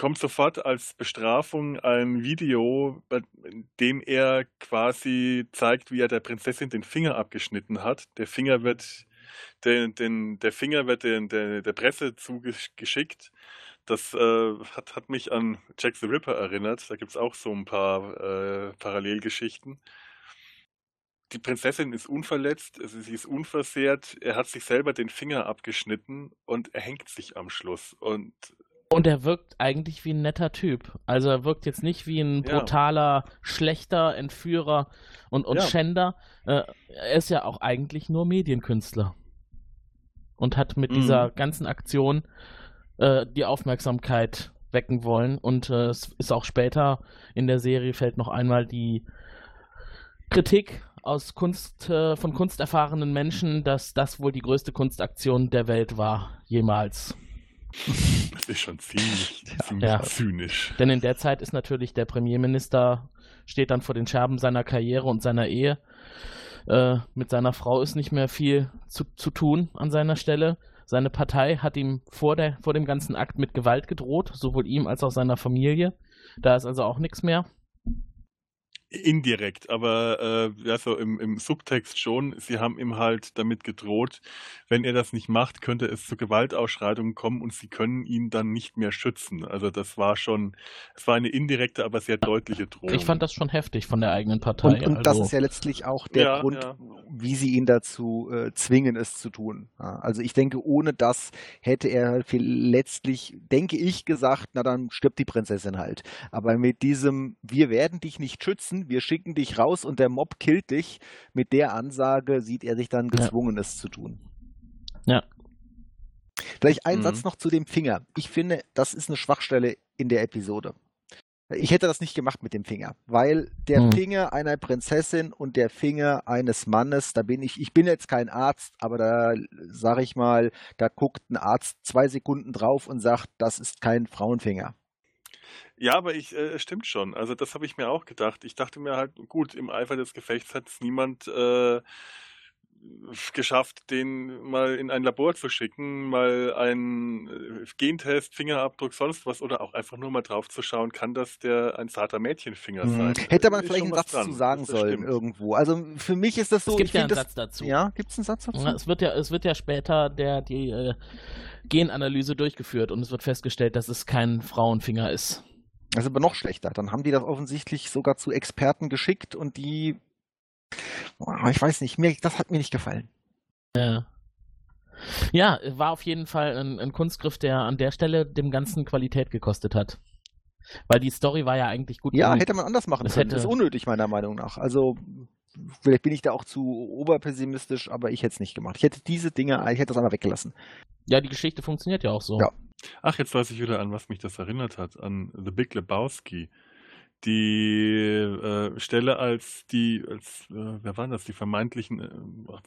kommt sofort als Bestrafung ein Video, in dem er quasi zeigt, wie er der Prinzessin den Finger abgeschnitten hat. Der Finger wird, den, den, der Finger wird den, der, der Presse zugeschickt. Das äh, hat, hat mich an Jack the Ripper erinnert. Da gibt es auch so ein paar äh, Parallelgeschichten. Die Prinzessin ist unverletzt, sie ist unversehrt. Er hat sich selber den Finger abgeschnitten und er hängt sich am Schluss. Und Und er wirkt eigentlich wie ein netter Typ. Also er wirkt jetzt nicht wie ein Ja. brutaler, schlechter Entführer und, und Ja. Schänder. Äh, er ist ja auch eigentlich nur Medienkünstler. Und hat mit Mhm. dieser ganzen Aktion äh, die Aufmerksamkeit wecken wollen. Und äh, es ist auch später in der Serie fällt noch einmal die Kritik aus Kunst, äh, von kunsterfahrenen Menschen, dass das wohl die größte Kunstaktion der Welt war, jemals. Das ist schon ziemlich, ziemlich Ja. zynisch. Denn in der Zeit ist natürlich der Premierminister, steht dann vor den Scherben seiner Karriere und seiner Ehe. Äh, mit seiner Frau ist nicht mehr viel zu, zu tun an seiner Stelle. Seine Partei hat ihm vor, der, vor dem ganzen Akt mit Gewalt gedroht, sowohl ihm als auch seiner Familie. Da ist also auch nichts mehr. Indirekt, aber äh, ja, so im, im Subtext schon. Sie haben ihm halt damit gedroht, wenn er das nicht macht, könnte es zu Gewaltausschreitungen kommen und sie können ihn dann nicht mehr schützen. Also das war schon, es war eine indirekte, aber sehr deutliche Drohung. Ich fand das schon heftig von der eigenen Partei. Und, und also, das ist ja letztlich auch der Ja, Grund, ja. wie sie ihn dazu äh, zwingen, es zu tun. Ja, also ich denke, ohne das hätte er viel letztlich, denke ich, gesagt, na dann stirbt die Prinzessin halt. Aber mit diesem, wir werden dich nicht schützen, wir schicken dich raus und der Mob killt dich, mit der Ansage sieht er sich dann Ja. gezwungen, es zu tun. Ja. Vielleicht ein Mhm. Satz noch zu dem Finger. Ich finde, das ist eine Schwachstelle in der Episode. Ich hätte das nicht gemacht mit dem Finger, weil der Mhm. Finger einer Prinzessin und der Finger eines Mannes, da bin ich, ich bin jetzt kein Arzt, aber da sage ich mal, da guckt ein Arzt zwei Sekunden drauf und sagt, das ist kein Frauenfinger. Ja, aber ich, äh, es stimmt schon. Also das habe ich mir auch gedacht. Ich dachte mir halt, gut, im Eifer des Gefechts hat es niemand äh, geschafft, den mal in ein Labor zu schicken, mal einen äh, Gentest, Fingerabdruck, sonst was oder auch einfach nur mal drauf zu schauen, kann das der ein zarter Mädchenfinger Mhm. sein? Hätte man Ist vielleicht einen Satz dran. zu sagen sollen stimmt. irgendwo. Also für mich ist das so. es gibt ich ja einen das, Satz dazu. Ja, gibt es einen Satz dazu? Ja, es, wird ja, es wird ja später der, die äh, Genanalyse durchgeführt und es wird festgestellt, dass es kein Frauenfinger ist. Das ist aber noch schlechter. Dann haben die das offensichtlich sogar zu Experten geschickt und die, Oh, ich weiß nicht, mir, das hat mir nicht gefallen. Ja. Ja, war auf jeden Fall ein, ein Kunstgriff, der an der Stelle dem Ganzen Qualität gekostet hat. Weil die Story war ja eigentlich gut Ja, hätte man anders machen Es können. hätte- Das ist unnötig, meiner Meinung nach. Also, vielleicht bin ich da auch zu oberpessimistisch, aber ich hätte es nicht gemacht. Ich hätte diese Dinge, ich hätte das einfach weggelassen. Ja, die Geschichte funktioniert ja auch so. Ja. Ach, jetzt weiß ich wieder, an was mich das erinnert hat, an The Big Lebowski. Die äh, Stelle, als die, als, äh, wer waren das, die vermeintlichen, äh,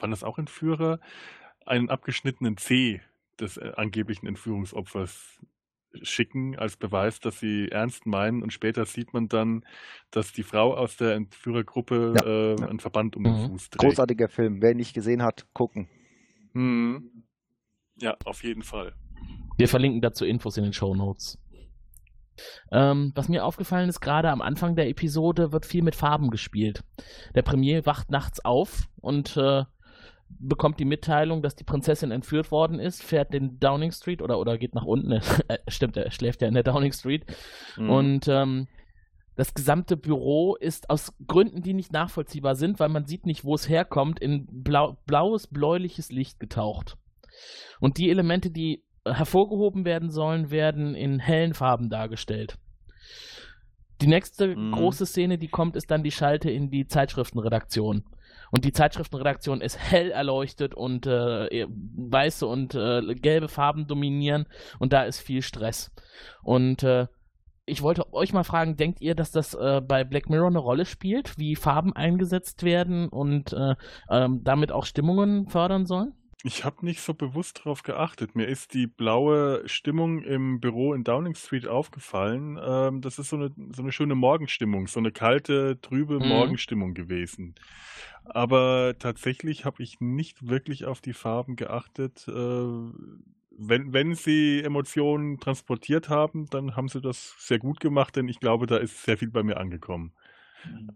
waren das auch Entführer, einen abgeschnittenen C des äh, angeblichen Entführungsopfers schicken als Beweis, dass sie ernst meinen und später sieht man dann, dass die Frau aus der Entführergruppe Ja, äh, ja. einen Verband um Mhm. den Fuß trägt. Großartiger Film. Wer ihn nicht gesehen hat, gucken. Mhm. Ja, auf jeden Fall. Wir verlinken dazu Infos in den Show Notes. Ähm, was mir aufgefallen ist, gerade am Anfang der Episode wird viel mit Farben gespielt. Der Premier wacht nachts auf und äh, bekommt die Mitteilung, dass die Prinzessin entführt worden ist, fährt den Downing Street oder, oder geht nach unten. Äh, Stimmt, er schläft ja in der Downing Street. Mhm. Und ähm, das gesamte Büro ist aus Gründen, die nicht nachvollziehbar sind, weil man sieht nicht, wo es herkommt, in blau, blaues, bläuliches Licht getaucht. Und die Elemente, die hervorgehoben werden sollen, werden in hellen Farben dargestellt. Die nächste Mhm. große Szene, die kommt, ist dann die Schalte in die Zeitschriftenredaktion. Und die Zeitschriftenredaktion ist hell erleuchtet und äh, weiße und äh, gelbe Farben dominieren und da ist viel Stress. Und äh, ich wollte euch mal fragen, denkt ihr, dass das äh, bei Black Mirror eine Rolle spielt, wie Farben eingesetzt werden und äh, ähm, damit auch Stimmungen fördern sollen? Ich habe nicht so bewusst darauf geachtet. Mir ist die blaue Stimmung im Büro in Downing Street aufgefallen. Ähm, das ist so eine, so eine schöne Morgenstimmung, so eine kalte, trübe Mhm. Morgenstimmung gewesen. Aber tatsächlich habe ich nicht wirklich auf die Farben geachtet. Äh, wenn, wenn sie Emotionen transportiert haben, dann haben sie das sehr gut gemacht, denn ich glaube, da ist sehr viel bei mir angekommen.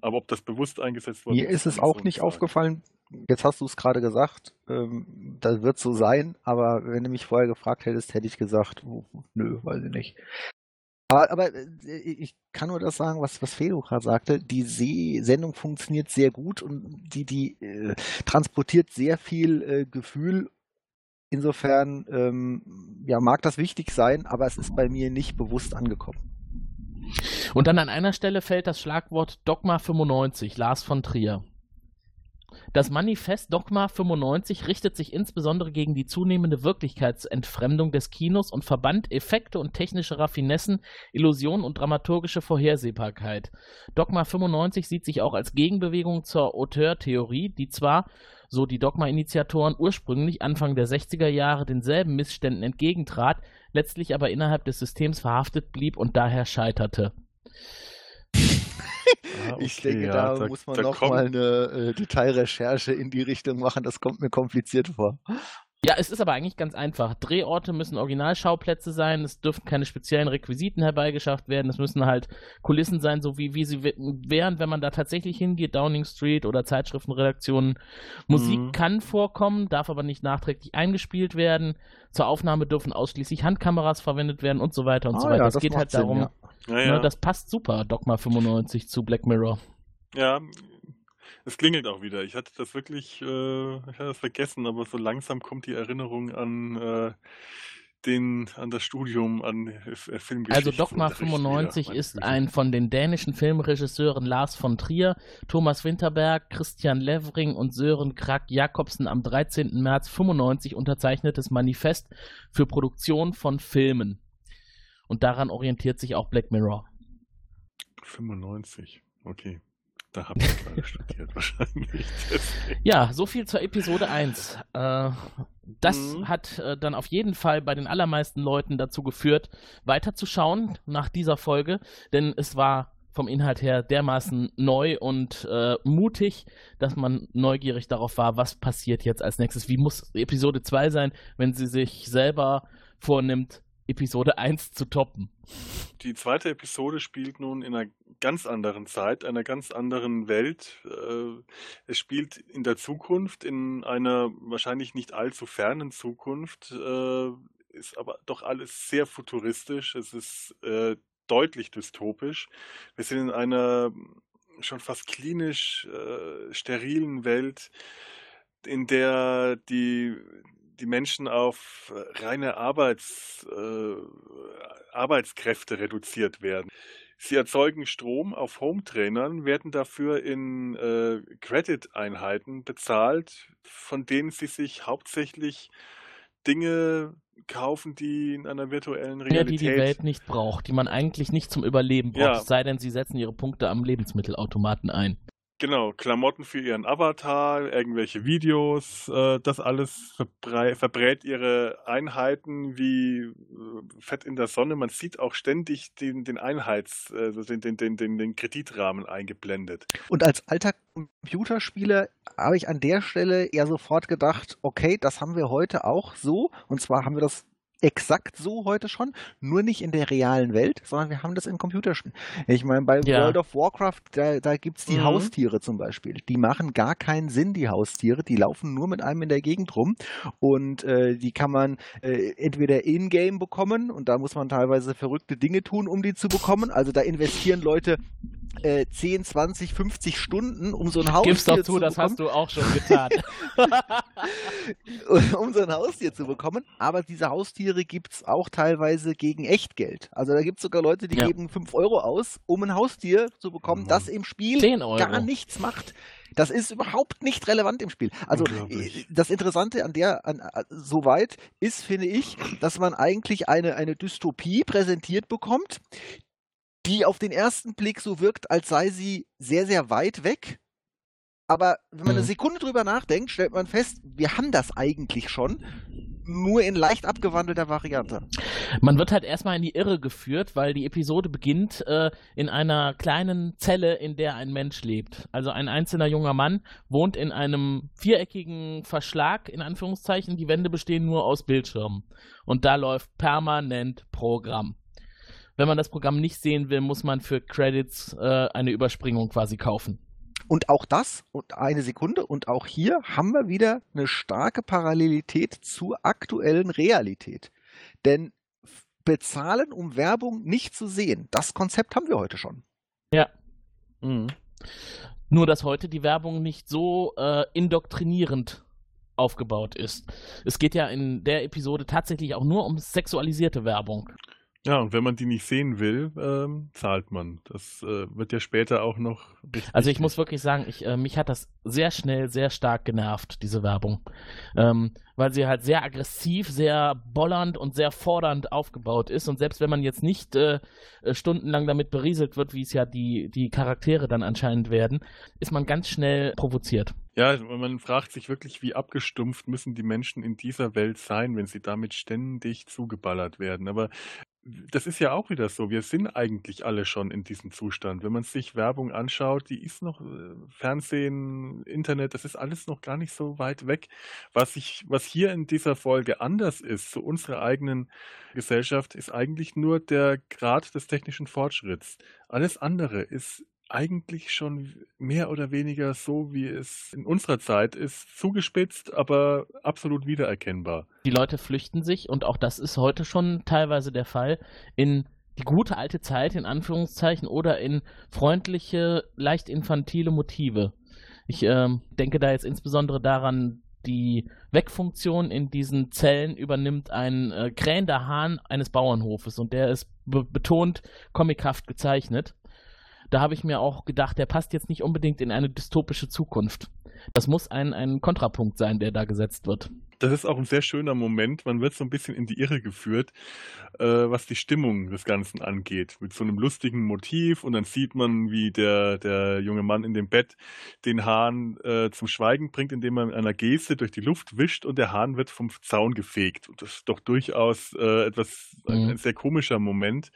Aber ob das bewusst eingesetzt wurde, Mir ist es auch so nicht sagen. aufgefallen. Jetzt hast du es gerade gesagt. Ähm, das wird so sein, aber wenn du mich vorher gefragt hättest, hätte ich gesagt, oh, nö, weiß ich nicht. Aber, aber äh, ich kann nur das sagen, was, was Fedo gerade sagte. Die See Sendung funktioniert sehr gut und die, die äh, transportiert sehr viel äh, Gefühl. Insofern ähm, ja, mag das wichtig sein, aber es ist bei mir nicht bewusst angekommen. Und dann an einer Stelle fällt das Schlagwort Dogma 95, Lars von Trier. Das Manifest Dogma 95 richtet sich insbesondere gegen die zunehmende Wirklichkeitsentfremdung des Kinos und verbannt Effekte und technische Raffinessen, Illusionen und dramaturgische Vorhersehbarkeit. Dogma 95 sieht sich auch als Gegenbewegung zur Auteur-Theorie, die zwar, so die Dogma-Initiatoren, ursprünglich Anfang der 60er Jahre denselben Missständen entgegentrat, letztlich aber innerhalb des Systems verhaftet blieb und daher scheiterte. Ah, Ich okay, denke, ja, da, muss man da noch kommt- mal eine äh, Detailrecherche in die Richtung machen. Das kommt mir kompliziert vor. Ja, es ist aber eigentlich ganz einfach. Drehorte müssen Originalschauplätze sein, es dürfen keine speziellen Requisiten herbeigeschafft werden, es müssen halt Kulissen sein, so wie, wie sie wären, wenn man da tatsächlich hingeht, Downing Street oder Zeitschriftenredaktionen. Musik Mhm. kann vorkommen, darf aber nicht nachträglich eingespielt werden. Zur Aufnahme dürfen ausschließlich Handkameras verwendet werden und so weiter und so Ah weiter. ja, es das geht halt Sinn, darum, ja. Ja, ja. Ne, das passt super, Dogma 95 zu Black Mirror. Ja, es klingelt auch wieder. Ich hatte das wirklich, äh, ich hatte das vergessen, aber so langsam kommt die Erinnerung an äh, den, an das Studium, an äh, Filmgeschichte. Also Dogma 95 ist ein von den dänischen Filmregisseuren Lars von Trier, Thomas Winterberg, Christian Levering und Sören Krag Jakobsen am 13. März 95 unterzeichnetes Manifest für Produktion von Filmen. Und daran orientiert sich auch Black Mirror. 95, okay. Da habe ich gerade studiert wahrscheinlich. Deswegen. Ja, so viel zur Episode 1. Äh, das Mhm. hat äh, dann auf jeden Fall bei den allermeisten Leuten dazu geführt, weiterzuschauen nach dieser Folge, denn es war vom Inhalt her dermaßen neu und äh, mutig, dass man neugierig darauf war, was passiert jetzt als nächstes. Wie muss Episode 2 sein, wenn sie sich selber vornimmt, Episode 1 zu toppen? Die zweite Episode spielt nun in einer ganz anderen Zeit, einer ganz anderen Welt. Äh, Es spielt in der Zukunft, in einer wahrscheinlich nicht allzu fernen Zukunft, äh, ist aber doch alles sehr futuristisch. Es ist äh, deutlich dystopisch. Wir sind in einer schon fast klinisch sterilen Welt, in der die, die Menschen auf äh, reine Arbeits, äh, Arbeitskräfte reduziert werden. Sie erzeugen Strom auf Home-Trainern, werden dafür in äh, Credit-Einheiten bezahlt, von denen sie sich hauptsächlich Dinge kaufen, die in einer virtuellen Ja, Realität die die Welt nicht braucht, die man eigentlich nicht zum Überleben braucht, Ja. es sei denn, sie setzen ihre Punkte am Lebensmittelautomaten ein. Genau, Klamotten für ihren Avatar, irgendwelche Videos, äh, das alles verbrät ihre Einheiten wie äh, Fett in der Sonne. Man sieht auch ständig den, den Einheits-, also den, den, den, den Kreditrahmen eingeblendet. Und als alter Computerspieler habe ich an der Stelle eher sofort gedacht, okay, das haben wir heute auch so. Und zwar haben wir das exakt so heute schon, nur nicht in der realen Welt, sondern wir haben das in Computerspielen. Ich meine, bei Ja. World of Warcraft, da, da gibt es die Mhm. Haustiere zum Beispiel. Die machen gar keinen Sinn, die Haustiere. Die laufen nur mit einem in der Gegend rum. Und äh, die kann man äh, entweder in-game bekommen und da muss man teilweise verrückte Dinge tun, um die zu bekommen. Also da investieren Leute äh, 10, 20, 50 Stunden, um so ein Haustier Gib's doch zu zu, das bekommen. hast du auch schon getan. um so ein Haustier zu bekommen. Aber diese Haustiere gibt es auch teilweise gegen Echtgeld. Also da gibt es sogar Leute, die Ja. geben 5 Euro aus, um ein Haustier zu bekommen, Mann. das im Spiel 10 Euro. gar nichts macht. Das ist überhaupt nicht relevant im Spiel. Also äh, das Interessante an der, an, äh, soweit ist, finde ich, dass man eigentlich eine, eine Dystopie präsentiert bekommt, die auf den ersten Blick so wirkt, als sei sie sehr, sehr weit weg. Aber wenn man eine Mhm. Sekunde drüber nachdenkt, stellt man fest, wir haben das eigentlich schon, nur in leicht abgewandelter Variante. Man wird halt erstmal in die Irre geführt, weil die Episode beginnt äh, in einer kleinen Zelle, in der ein Mensch lebt. Also ein einzelner junger Mann wohnt in einem viereckigen Verschlag, in Anführungszeichen. Die Wände bestehen nur aus Bildschirmen. Und da läuft permanent Programm. Wenn man das Programm nicht sehen will, muss man für Credits äh, eine Überspringung quasi kaufen. Und auch das, und eine Sekunde, und auch hier haben wir wieder eine starke Parallelität zur aktuellen Realität. Denn bezahlen, um Werbung nicht zu sehen, das Konzept haben wir heute schon. Ja. Mhm. Nur, dass heute die Werbung nicht so äh, indoktrinierend aufgebaut ist. Es geht ja in der Episode tatsächlich auch nur um sexualisierte Werbung. Ja, und wenn man die nicht sehen will, ähm, zahlt man. Das äh, wird ja später auch noch. Also ich muss wirklich sagen, ich, äh, mich hat das sehr schnell, sehr stark genervt, diese Werbung. Ähm, weil sie halt sehr aggressiv, sehr bollernd und sehr fordernd aufgebaut ist. Und selbst wenn man jetzt nicht äh, äh, stundenlang damit berieselt wird, wie es ja die, die Charaktere dann anscheinend werden, ist man ganz schnell provoziert. Ja, man fragt sich wirklich, wie abgestumpft müssen die Menschen in dieser Welt sein, wenn sie damit ständig zugeballert werden. Aber das ist ja auch wieder so. Wir sind eigentlich alle schon in diesem Zustand. Wenn man sich Werbung anschaut, die ist noch äh, Fernsehen, Internet, das ist alles noch gar nicht so weit weg. Was ich, was hier in dieser Folge anders ist zu unserer eigenen Gesellschaft, ist eigentlich nur der Grad des technischen Fortschritts. Alles andere ist eigentlich schon mehr oder weniger so, wie es in unserer Zeit ist, zugespitzt, aber absolut wiedererkennbar. Die Leute flüchten sich und auch das ist heute schon teilweise der Fall in die gute alte Zeit in Anführungszeichen oder in freundliche, leicht infantile Motive. Ich ähm, denke da jetzt insbesondere daran, die Wegfunktion in diesen Zellen übernimmt ein äh, krähender Hahn eines Bauernhofes und der ist be betont comichaft gezeichnet da habe ich mir auch gedacht, der passt jetzt nicht unbedingt in eine dystopische Zukunft. Das muss ein, ein Kontrapunkt sein, der da gesetzt wird. Das ist auch ein sehr schöner Moment. Man wird so ein bisschen in die Irre geführt, äh, was die Stimmung des Ganzen angeht. Mit so einem lustigen Motiv und dann sieht man, wie der, der junge Mann in dem Bett den Hahn äh, zum Schweigen bringt, indem er mit einer Geste durch die Luft wischt und der Hahn wird vom Zaun gefegt. Und das ist doch durchaus äh, etwas, mhm. ein sehr komischer Moment.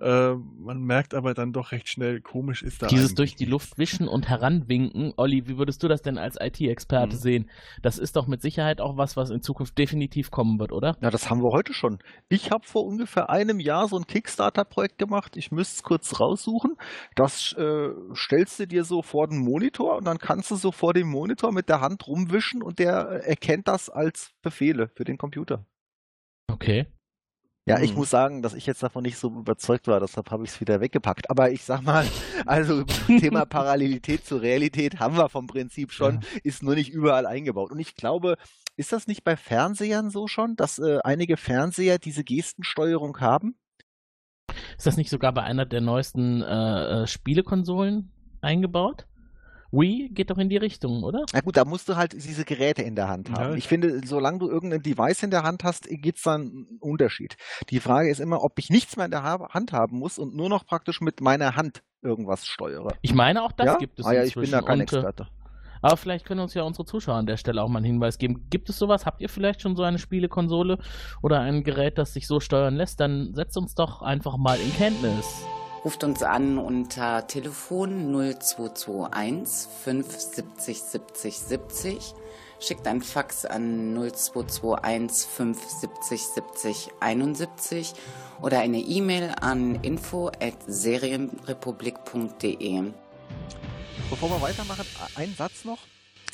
Äh, man merkt aber dann doch recht schnell, komisch ist da. Dieses durch die Luft wischen und heranwinken, Olli, wie würdest du das denn als IT-Experte mhm. sehen? Das ist doch mit Sicherheit auch was, was in Zukunft definitiv kommen wird, oder? Ja, das haben wir heute schon. Ich habe vor ungefähr einem Jahr so ein Kickstarter-Projekt gemacht. Ich müsste es kurz raussuchen. Das äh, stellst du dir so vor den Monitor und dann kannst du so vor dem Monitor mit der Hand rumwischen und der erkennt das als Befehle für den Computer. Okay. Ja, ich hm. muss sagen, dass ich jetzt davon nicht so überzeugt war, deshalb habe ich es wieder weggepackt. Aber ich sag mal, also Thema Parallelität zur Realität haben wir vom Prinzip schon, ja. ist nur nicht überall eingebaut. Und ich glaube, ist das nicht bei Fernsehern so schon, dass äh, einige Fernseher diese Gestensteuerung haben? Ist das nicht sogar bei einer der neuesten äh, äh Spielekonsolen eingebaut? Wii geht doch in die Richtung, oder? Na gut, da musst du halt diese Geräte in der Hand haben. Ja. Ich finde, solange du irgendein Device in der Hand hast, gibt es da einen Unterschied. Die Frage ist immer, ob ich nichts mehr in der Hand haben muss und nur noch praktisch mit meiner Hand irgendwas steuere. Ich meine, auch das ja? gibt es. Ah ja, ich bin da kein und, äh, Experte. Aber vielleicht können uns ja unsere Zuschauer an der Stelle auch mal einen Hinweis geben. Gibt es sowas? Habt ihr vielleicht schon so eine Spielekonsole oder ein Gerät, das sich so steuern lässt? Dann setzt uns doch einfach mal in Kenntnis. Ruft uns an unter Telefon 0221 570 70 70. Schickt ein Fax an 0221 570 70 71 oder eine E-Mail an info at serienrepublik.de. Bevor wir weitermachen, ein Satz noch.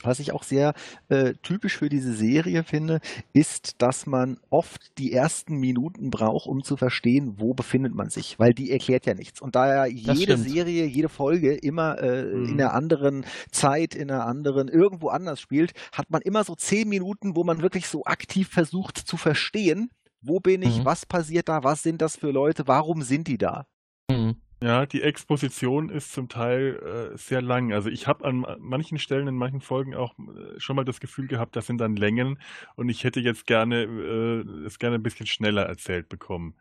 Was ich auch sehr äh, typisch für diese Serie finde, ist, dass man oft die ersten Minuten braucht, um zu verstehen, wo befindet man sich, weil die erklärt ja nichts. Und da ja jede Serie, jede Folge immer äh, mhm. in einer anderen Zeit, in einer anderen, irgendwo anders spielt, hat man immer so zehn Minuten, wo man wirklich so aktiv versucht zu verstehen, wo bin ich, mhm. was passiert da, was sind das für Leute, warum sind die da? Mhm. Ja, die Exposition ist zum Teil äh, sehr lang. Also ich habe an manchen Stellen in manchen Folgen auch äh, schon mal das Gefühl gehabt, das sind dann Längen und ich hätte jetzt gerne äh, es gerne ein bisschen schneller erzählt bekommen.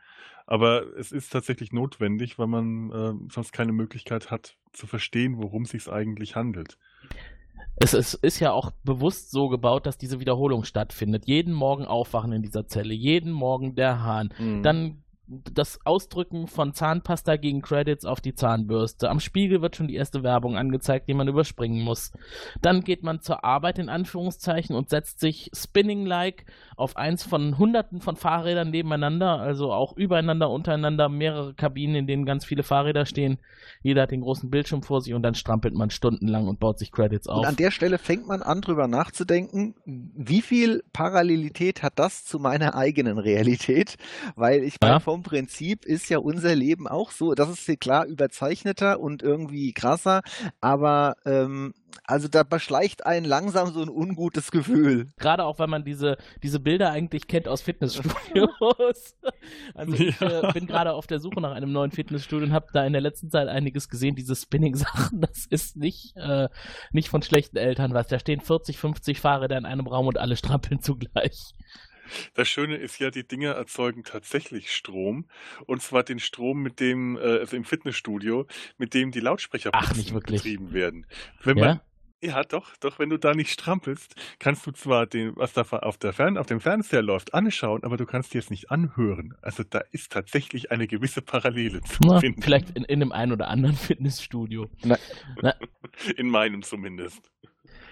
Aber es ist tatsächlich notwendig, weil man äh, sonst keine Möglichkeit hat zu verstehen, worum es sich eigentlich handelt. Es ist, ist, ja auch bewusst so gebaut, dass diese Wiederholung stattfindet. Jeden Morgen aufwachen in dieser Zelle, jeden Morgen der Hahn. Mhm. Dann das Ausdrücken von Zahnpasta gegen Credits auf die Zahnbürste. Am Spiegel wird schon die erste Werbung angezeigt, die man überspringen muss. Dann geht man zur Arbeit in Anführungszeichen und setzt sich spinning-like auf eins von hunderten von Fahrrädern nebeneinander, also auch übereinander, untereinander, mehrere Kabinen, in denen ganz viele Fahrräder stehen. Jeder hat den großen Bildschirm vor sich und dann strampelt man stundenlang und baut sich Credits auf. Und an der Stelle fängt man an, drüber nachzudenken, wie viel Parallelität hat das zu meiner eigenen Realität? Weil ich ja. Vom Prinzip ist ja unser Leben auch so. Das ist klar überzeichneter und irgendwie krasser, aber ähm, also da beschleicht einen langsam so ein ungutes Gefühl. Gerade auch, weil man diese, diese Bilder eigentlich kennt aus Fitnessstudios. also ich ja. äh, bin gerade auf der Suche nach einem neuen Fitnessstudio und habe da in der letzten Zeit einiges gesehen, diese Spinning-Sachen, das ist nicht, äh, nicht von schlechten Eltern was. Da stehen 40, 50 Fahrräder in einem Raum und alle strampeln zugleich. Das Schöne ist ja, die Dinger erzeugen tatsächlich Strom. Und zwar den Strom, mit dem, äh, also im Fitnessstudio, mit dem die Lautsprecher Ach, betrieben werden. Wenn man, Ja, doch, doch, wenn du da nicht strampelst, kannst du zwar den, was da auf, der Fern, auf dem Fernseher läuft, anschauen, aber du kannst dir es nicht anhören. Also da ist tatsächlich eine gewisse Parallele zu Na, finden. vielleicht in, in dem einen oder anderen Fitnessstudio. Na, In meinem zumindest.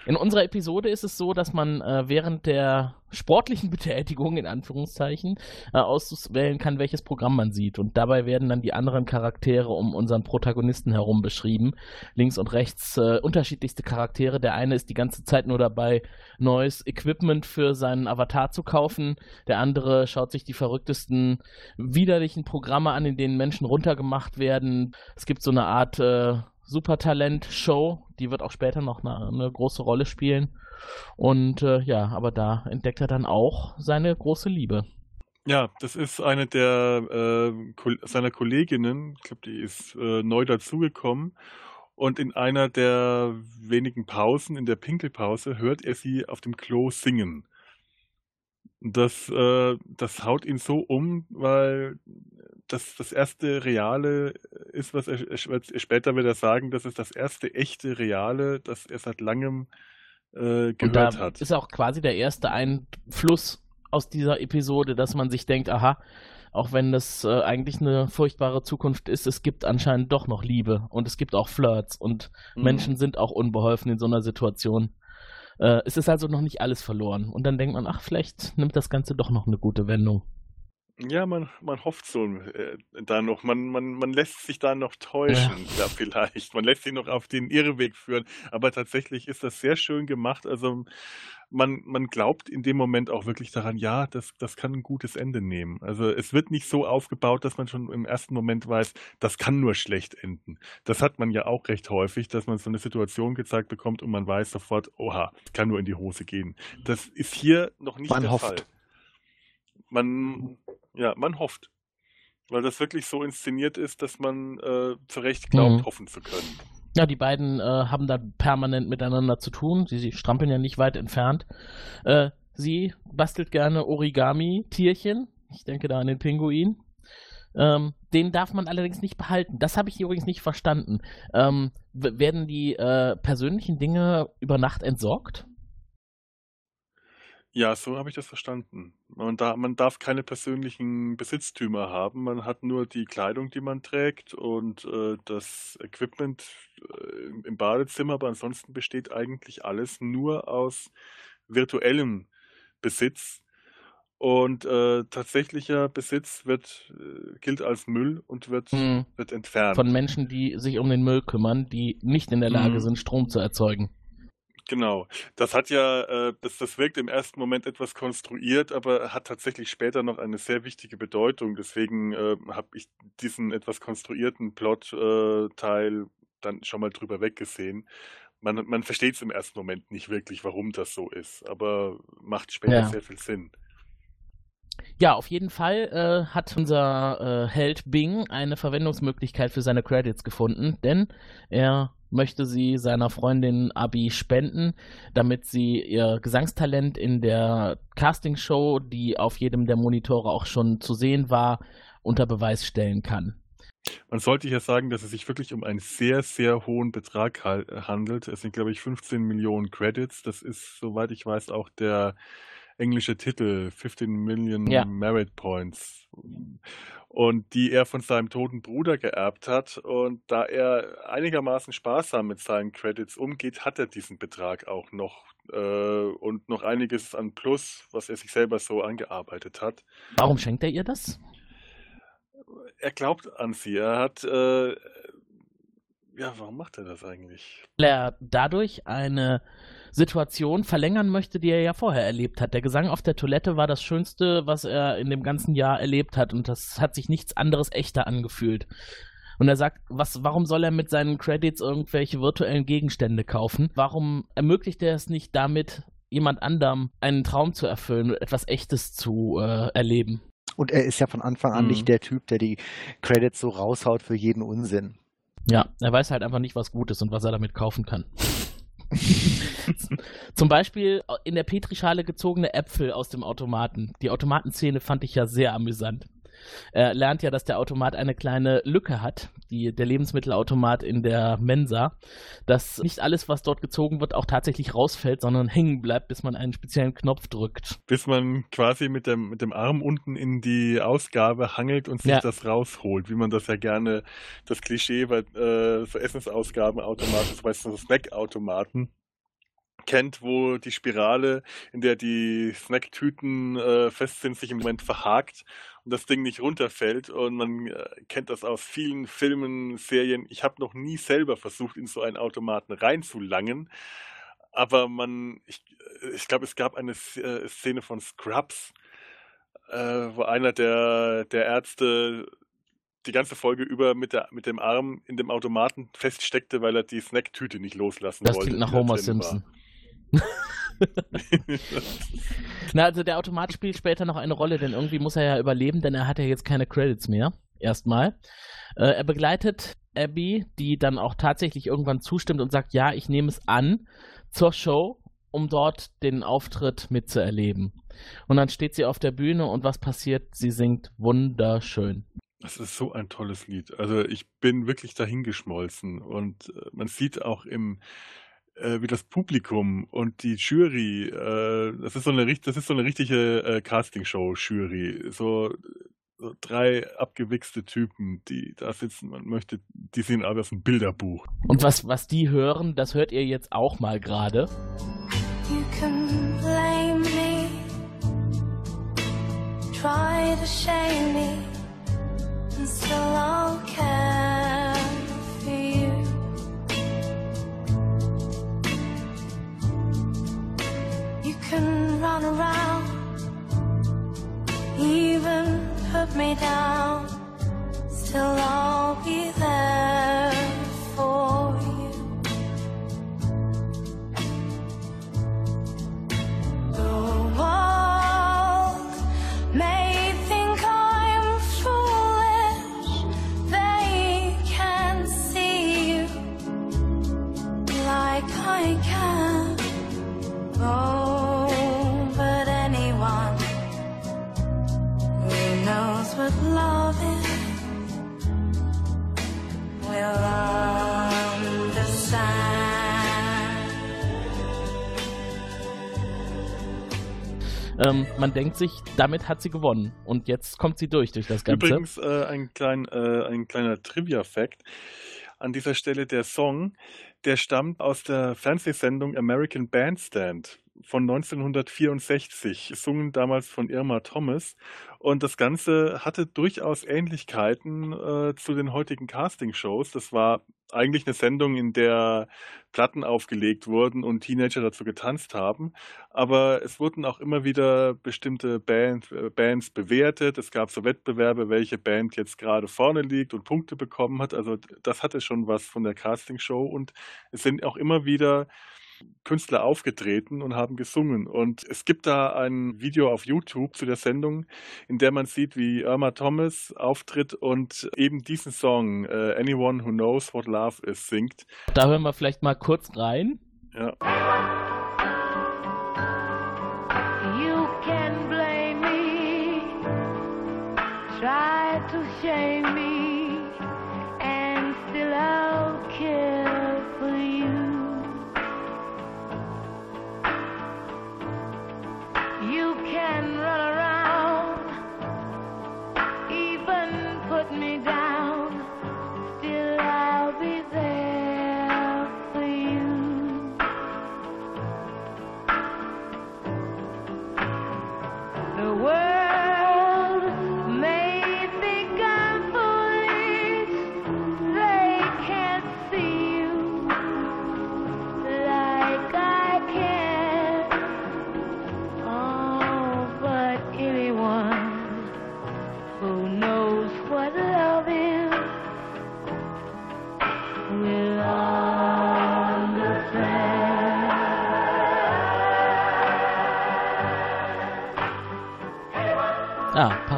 In unserer Episode ist es so, dass man äh, während der sportlichen Betätigung in Anführungszeichen äh, auswählen kann, welches Programm man sieht. Und dabei werden dann die anderen Charaktere um unseren Protagonisten herum beschrieben. Links und rechts äh, unterschiedlichste Charaktere. Der eine ist die ganze Zeit nur dabei, neues Equipment für seinen Avatar zu kaufen. Der andere schaut sich die verrücktesten, widerlichen Programme an, in denen Menschen runtergemacht werden. Es gibt so eine Art äh, Supertalent-Show, die wird auch später noch eine, eine große Rolle spielen. Und äh, ja, aber da entdeckt er dann auch seine große Liebe. Ja, das ist eine der äh, Kol seiner Kolleginnen, ich glaube, die ist äh, neu dazugekommen. Und in einer der wenigen Pausen, in der Pinkelpause, hört er sie auf dem Klo singen. Das, äh, das haut ihn so um, weil das das erste Reale ist, was er, er später wird er sagen, das ist das erste echte Reale, das er seit langem äh, Und da gehört hat. ist auch quasi der erste Einfluss aus dieser Episode, dass man sich denkt, aha, auch wenn das äh, eigentlich eine furchtbare Zukunft ist, es gibt anscheinend doch noch Liebe und es gibt auch Flirts und Mhm. Menschen sind auch unbeholfen in so einer Situation. Äh, es ist also noch nicht alles verloren. Und dann denkt man, ach, vielleicht nimmt das Ganze doch noch eine gute Wendung. Ja, man, man hofft so äh, da noch, man, man, man lässt sich da noch täuschen, ja. vielleicht. Man lässt sich noch auf den Irrweg führen. Aber tatsächlich ist das sehr schön gemacht. Also man, man glaubt in dem Moment auch wirklich daran, ja, das, das kann ein gutes Ende nehmen. Also es wird nicht so aufgebaut, dass man schon im ersten Moment weiß, das kann nur schlecht enden. Das hat man ja auch recht häufig, dass man so eine Situation gezeigt bekommt und man weiß sofort, oha, es kann nur in die Hose gehen. Das ist hier noch nicht Man der hofft. Fall. Man, ja, man hofft. Weil das wirklich so inszeniert ist, dass man äh, zu Recht glaubt, Mhm. hoffen zu können. Ja, die beiden äh, haben da permanent miteinander zu tun. Sie, sie strampeln ja nicht weit entfernt. Äh, sie bastelt gerne Origami-Tierchen. Ich denke da an den Pinguin. Ähm, den darf man allerdings nicht behalten. Das habe ich übrigens nicht verstanden. Ähm, werden die äh, persönlichen Dinge über Nacht entsorgt? Ja, so habe ich das verstanden. Man, da, man darf keine persönlichen Besitztümer haben. Man hat nur die Kleidung, die man trägt und äh, das Equipment äh, im- im Badezimmer, aber ansonsten besteht eigentlich alles nur aus virtuellem Besitz. Und äh, tatsächlicher Besitz wird, äh, gilt als Müll und wird, Hm. wird entfernt. Von Menschen, die sich um den Müll kümmern, die nicht in der Lage Mhm. sind, Strom zu erzeugen. Genau. Das hat ja, äh, das, das wirkt im ersten Moment etwas konstruiert, aber hat tatsächlich später noch eine sehr wichtige Bedeutung. Deswegen äh, habe ich diesen etwas konstruierten Plot-Teil dann schon mal drüber weggesehen. Man, man versteht es im ersten Moment nicht wirklich, warum das so ist, aber macht später Ja. sehr viel Sinn. Ja, auf jeden Fall äh, hat unser äh, Held Bing eine Verwendungsmöglichkeit für seine Credits gefunden, denn er möchte sie seiner Freundin Abi spenden, damit sie ihr Gesangstalent in der Castingshow, die auf jedem der Monitore auch schon zu sehen war, unter Beweis stellen kann. Man sollte hier sagen, dass es sich wirklich um einen sehr, sehr hohen Betrag handelt. Es sind, glaube ich, 15 Millionen Credits. Das ist, soweit ich weiß, auch der englische Titel 15 Million Ja. Merit Points. Und die er von seinem toten Bruder geerbt hat. Und da er einigermaßen sparsam mit seinen Credits umgeht, hat er diesen Betrag auch noch. Äh, und noch einiges an Plus, was er sich selber so angearbeitet hat. Warum schenkt er ihr das? Er glaubt an sie. Er hat. Äh, ja, warum macht er das eigentlich? Weil er dadurch eine Situation verlängern möchte, die er ja vorher erlebt hat. Der Gesang auf der Toilette war das Schönste, was er in dem ganzen Jahr erlebt hat und das hat sich nichts anderes echter angefühlt. Und er sagt, was, warum soll er mit seinen Credits irgendwelche virtuellen Gegenstände kaufen? Warum ermöglicht er es nicht damit, jemand anderem einen Traum zu erfüllen und etwas Echtes zu äh, erleben? Und er ist ja von Anfang an Mhm. nicht der Typ, der die Credits so raushaut für jeden Unsinn. Ja, er weiß halt einfach nicht, was gut ist und was er damit kaufen kann. Zum Beispiel in der Petrischale gezogene Äpfel aus dem Automaten. Die Automatenszene fand ich ja sehr amüsant. Er lernt ja, dass der Automat eine kleine Lücke hat, die, der Lebensmittelautomat in der Mensa, dass nicht alles, was dort gezogen wird, auch tatsächlich rausfällt, sondern hängen bleibt, bis man einen speziellen Knopf drückt. Bis man quasi mit dem, mit dem Arm unten in die Ausgabe hangelt und sich Ja. das rausholt, wie man das ja gerne, das Klischee bei äh, so Essensausgabenautomaten, so weißt du, so Snackautomaten kennt, wo die Spirale, in der die Snacktüten äh, fest sind, sich im Moment verhakt und das Ding nicht runterfällt. Und man äh, kennt das aus vielen Filmen, Serien. Ich habe noch nie selber versucht, in so einen Automaten reinzulangen. Aber man, ich, ich glaube, es gab eine äh, Szene von Scrubs, äh, wo einer der, der Ärzte die ganze Folge über mit, der, mit dem Arm in dem Automaten feststeckte, weil er die Snacktüte nicht loslassen Das wollte. klingt nach Homer Simpson. war. Na, also der Automat spielt später noch eine Rolle, denn irgendwie muss er ja überleben, denn er hat ja jetzt keine Credits mehr. Erstmal. Äh, er begleitet Abby, die dann auch tatsächlich irgendwann zustimmt und sagt, ja, ich nehme es an, zur Show, um dort den Auftritt mitzuerleben. Und dann steht sie auf der Bühne und was passiert? Sie singt wunderschön. Das ist so ein tolles Lied. Also ich bin wirklich dahingeschmolzen und äh, man sieht auch im wie das Publikum und die Jury, äh, das ist so eine das ist so eine richtige äh, Castingshow-Jury, so, so drei abgewichste Typen, die da sitzen. Man möchte, die sehen aber aus dem Bilderbuch. Und was, was die hören, das hört ihr jetzt auch mal gerade. You can blame me, try to shame me, and still I'll care even put me down, still I'll be there Ähm, man denkt sich, damit hat sie gewonnen. Und jetzt kommt sie durch, durch das Ganze. Übrigens äh, ein, klein, äh, ein kleiner Trivia-Fact. An dieser Stelle der Song, der stammt aus der Fernsehsendung American Bandstand von 1964, gesungen damals von Irma Thomas. Und das Ganze hatte durchaus Ähnlichkeiten äh, zu den heutigen Castingshows. Das war eigentlich eine Sendung, in der Platten aufgelegt wurden und Teenager dazu getanzt haben. Aber es wurden auch immer wieder bestimmte Band, äh, Bands bewertet. Es gab so Wettbewerbe, welche Band jetzt gerade vorne liegt und Punkte bekommen hat. Also das hatte schon was von der Castingshow. Und es sind auch immer wieder Künstler aufgetreten und haben gesungen. Und es gibt da ein Video auf YouTube zu der Sendung, in der man sieht, wie Irma Thomas auftritt und eben diesen Song äh, Anyone Who Knows What Love Is singt. Da hören wir vielleicht mal kurz rein. Ja. You can blame me, try to shame me,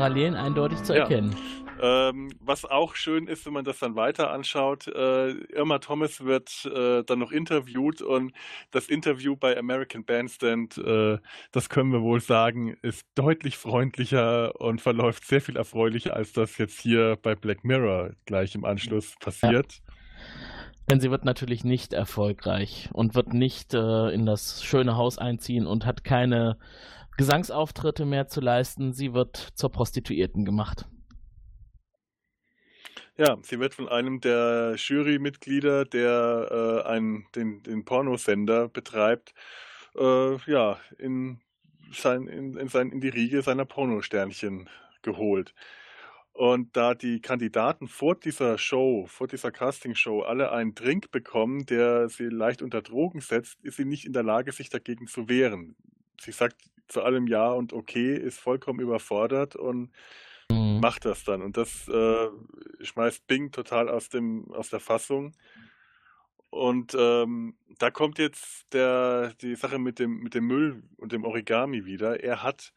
Parallelen eindeutig zu Ja. erkennen. Ähm, was auch schön ist, wenn man das dann weiter anschaut, äh, Irma Thomas wird äh, dann noch interviewt und das Interview bei American Bandstand, äh, das können wir wohl sagen, ist deutlich freundlicher und verläuft sehr viel erfreulicher, als das jetzt hier bei Black Mirror gleich im Anschluss passiert. Ja. Denn sie wird natürlich nicht erfolgreich und wird nicht äh, in das schöne Haus einziehen und hat keine Gesangsauftritte mehr zu leisten. Sie wird zur Prostituierten gemacht. Ja, sie wird von einem der Jurymitglieder, der äh, einen, den, den Pornosender betreibt, äh, ja, in, sein, in, in, sein, in die Riege seiner Pornosternchen geholt. Und da die Kandidaten vor dieser Show, vor dieser Castingshow alle einen Drink bekommen, der sie leicht unter Drogen setzt, ist sie nicht in der Lage, sich dagegen zu wehren. Sie sagt zu allem Ja und Okay, ist vollkommen überfordert und mhm. macht das dann. Und das äh, schmeißt Bing total aus, dem, aus der Fassung. Und ähm, da kommt jetzt der, die Sache mit dem, mit dem Müll und dem Origami wieder. Er hat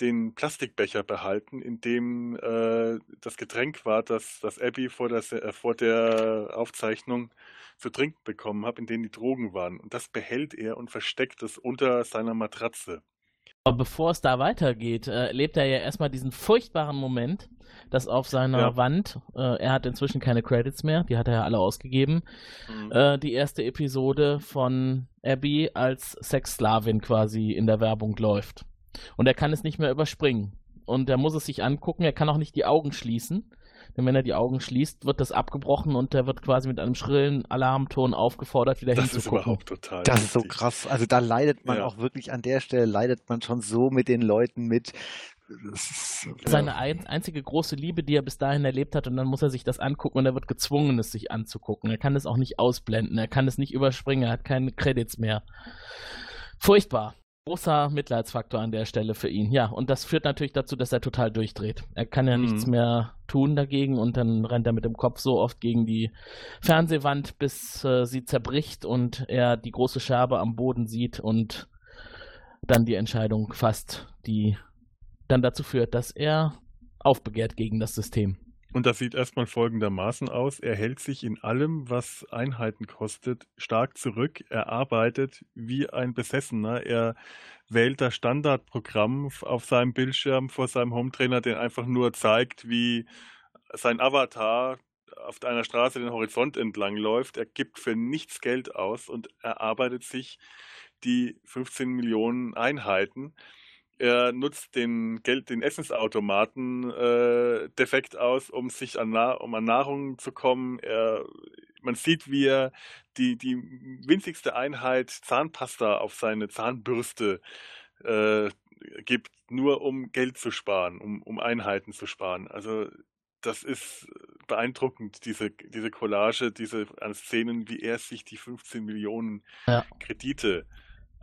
den Plastikbecher behalten, in dem äh, das Getränk war, das, das Abby vor der, äh, vor der Aufzeichnung zu trinken bekommen hat, in dem die Drogen waren. Und das behält er und versteckt es unter seiner Matratze. Aber bevor es da weitergeht, äh, erlebt er ja erstmal diesen furchtbaren Moment, dass auf seiner ja. Wand, äh, er hat inzwischen keine Credits mehr, die hat er ja alle ausgegeben, mhm. äh, die erste Episode von Abby als Sexsklavin quasi in der Werbung läuft. Und er kann es nicht mehr überspringen. Und er muss es sich angucken, er kann auch nicht die Augen schließen. Denn wenn er die Augen schließt, wird das abgebrochen und er wird quasi mit einem schrillen Alarmton aufgefordert, wieder das hinzugucken. Ist überhaupt total das ist so krass. Also da leidet man ja. auch wirklich an der Stelle, leidet man schon so mit den Leuten mit. Ist, Seine ja. ein, einzige große Liebe, die er bis dahin erlebt hat, und dann muss er sich das angucken und er wird gezwungen, es sich anzugucken. Er kann es auch nicht ausblenden, er kann es nicht überspringen, er hat keine Credits mehr. Furchtbar großer Mitleidsfaktor an der Stelle für ihn. Ja, und das führt natürlich dazu, dass er total durchdreht. Er kann ja mhm. nichts mehr tun dagegen und dann rennt er mit dem Kopf so oft gegen die Fernsehwand, bis äh, sie zerbricht und er die große Scherbe am Boden sieht und dann die Entscheidung fasst, die dann dazu führt, dass er aufbegehrt gegen das System. Und das sieht erstmal folgendermaßen aus. Er hält sich in allem, was Einheiten kostet, stark zurück. Er arbeitet wie ein Besessener. Er wählt das Standardprogramm auf seinem Bildschirm vor seinem Hometrainer, der einfach nur zeigt, wie sein Avatar auf einer Straße den Horizont entlang läuft. Er gibt für nichts Geld aus und erarbeitet sich die 15 Millionen Einheiten er nutzt den Geld, den Essensautomaten äh, defekt aus, um sich an, um an Nahrung zu kommen. Er, man sieht, wie er die, die winzigste Einheit Zahnpasta auf seine Zahnbürste äh, gibt, nur um Geld zu sparen, um, um Einheiten zu sparen. Also das ist beeindruckend, diese, diese Collage, diese an Szenen, wie er sich die 15 Millionen ja. Kredite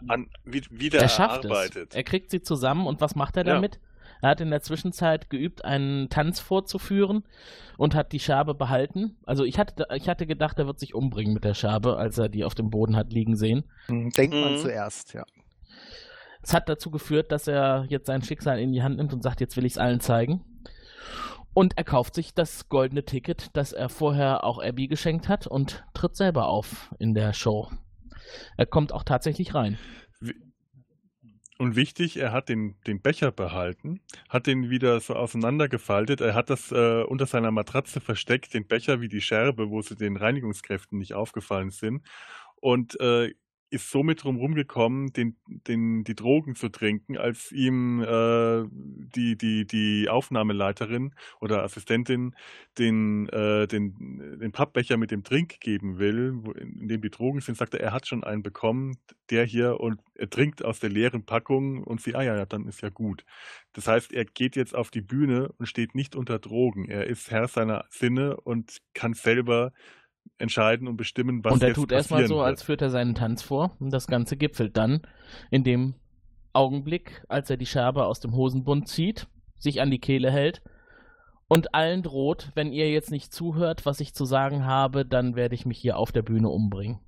an, wieder er schafft erarbeitet. Es. Er kriegt sie zusammen und was macht er damit? Ja. Er hat in der Zwischenzeit geübt, einen Tanz vorzuführen und hat die Scherbe behalten. Also ich hatte, ich hatte gedacht, er wird sich umbringen mit der Scherbe, als er die auf dem Boden hat liegen sehen. Hm, denkt man mhm. zuerst, ja. Es hat dazu geführt, dass er jetzt sein Schicksal in die Hand nimmt und sagt, jetzt will ich es allen zeigen. Und er kauft sich das goldene Ticket, das er vorher auch Abby geschenkt hat und tritt selber auf in der Show. Er kommt auch tatsächlich rein. Und wichtig, er hat den, den Becher behalten, hat den wieder so auseinandergefaltet. Er hat das äh, unter seiner Matratze versteckt, den Becher wie die Scherbe, wo sie den Reinigungskräften nicht aufgefallen sind. Und äh, ist somit drum rumgekommen, den, den, die Drogen zu trinken, als ihm äh, die, die, die Aufnahmeleiterin oder Assistentin den, äh, den, den Pappbecher mit dem Trink geben will, in dem die Drogen sind, sagt er, er hat schon einen bekommen, der hier, und er trinkt aus der leeren Packung und sie, ah ja, ja, dann ist ja gut. Das heißt, er geht jetzt auf die Bühne und steht nicht unter Drogen. Er ist Herr seiner Sinne und kann selber entscheiden und bestimmen, was Und er tut erstmal so, als führt er seinen Tanz vor und das Ganze gipfelt dann in dem Augenblick, als er die Scherbe aus dem Hosenbund zieht, sich an die Kehle hält und allen droht, wenn ihr jetzt nicht zuhört, was ich zu sagen habe, dann werde ich mich hier auf der Bühne umbringen.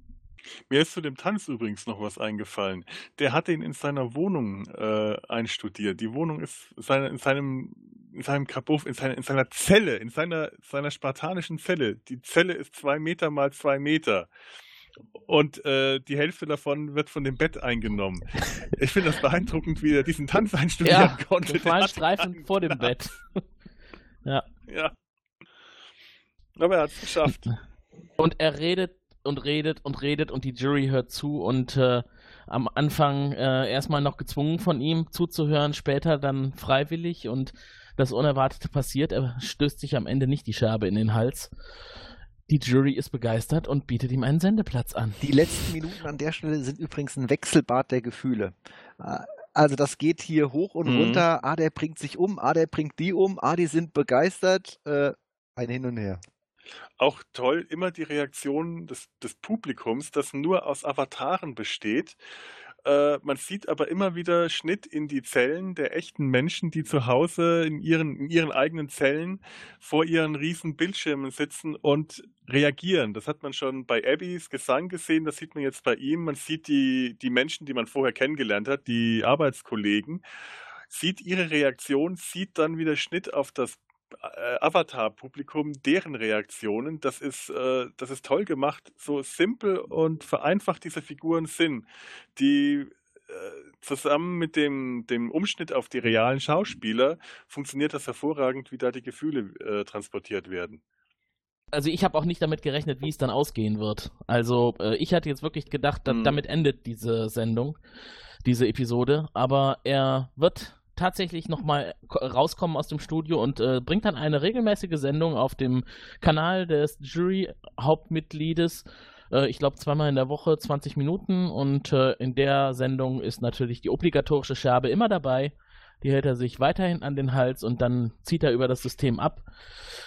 Mir ist zu dem Tanz übrigens noch was eingefallen. Der hat ihn in seiner Wohnung äh, einstudiert. Die Wohnung ist seine, in seinem in seinem Kabuff, in, seiner, in seiner Zelle, in seiner, seiner spartanischen Zelle. Die Zelle ist zwei Meter mal zwei Meter. Und äh, die Hälfte davon wird von dem Bett eingenommen. Ich finde das beeindruckend, wie er diesen Tanz einstudieren Ja, konnte. schmalen hat Streifen vor dem Bett. ja. Ja. Aber er hat es geschafft. Und er redet und redet und redet und die Jury hört zu und äh, am Anfang äh, erstmal noch gezwungen von ihm zuzuhören, später dann freiwillig und das Unerwartete passiert. Er stößt sich am Ende nicht die Scherbe in den Hals. Die Jury ist begeistert und bietet ihm einen Sendeplatz an. Die letzten Minuten an der Stelle sind übrigens ein Wechselbad der Gefühle. Äh, Also das geht hier hoch und Mhm. runter. Ah, der bringt sich um, ah, der bringt die um, ah, die sind begeistert. Äh, ein Hin und Her. Auch toll immer die Reaktion des, des Publikums, das nur aus Avataren besteht. Äh, man sieht aber immer wieder Schnitt in die Zellen der echten Menschen, die zu Hause in ihren, in ihren eigenen Zellen vor ihren riesen Bildschirmen sitzen und reagieren. Das hat man schon bei Abbys Gesang gesehen, das sieht man jetzt bei ihm. Man sieht die, die Menschen, die man vorher kennengelernt hat, die Arbeitskollegen, sieht ihre Reaktion, sieht dann wieder Schnitt auf das Avatar-Publikum, deren Reaktionen. Das ist, äh, das ist toll gemacht, so simpel und vereinfacht diese Figuren sind, die äh, zusammen mit dem, dem Umschnitt auf die realen Schauspieler funktioniert das hervorragend, wie da die Gefühle äh, transportiert werden. Also ich habe auch nicht damit gerechnet, wie es dann ausgehen wird. Also äh, ich hatte jetzt wirklich gedacht, da, Mhm. damit endet diese Sendung, diese Episode. Aber er wird tatsächlich nochmal rauskommen aus dem Studio und äh, bringt dann eine regelmäßige Sendung auf dem Kanal des Jury-Hauptmitgliedes. Äh, ich glaube zweimal in der Woche 20 Minuten und äh, in der Sendung ist natürlich die obligatorische Scherbe immer dabei. Die hält er sich weiterhin an den Hals und dann zieht er über das System ab.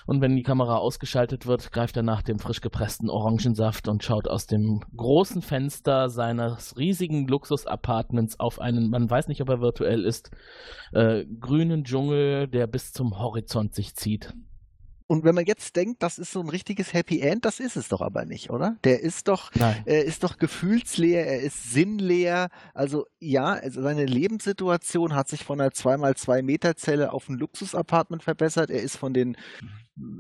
Und wenn die Kamera ausgeschaltet wird, greift er nach dem frisch gepressten Orangensaft und schaut aus dem großen Fenster seines riesigen Luxus-Apartments auf einen, man weiß nicht, ob er virtuell ist, äh, grünen Dschungel, der bis zum Horizont sich zieht. Und wenn man jetzt denkt, das ist so ein richtiges Happy End, das ist es doch aber nicht, oder? Der ist doch, Nein. er ist doch gefühlsleer, er ist sinnleer. Also ja, also seine Lebenssituation hat sich von einer 2x2 Meter Zelle auf ein Luxusapartment verbessert. Er ist von den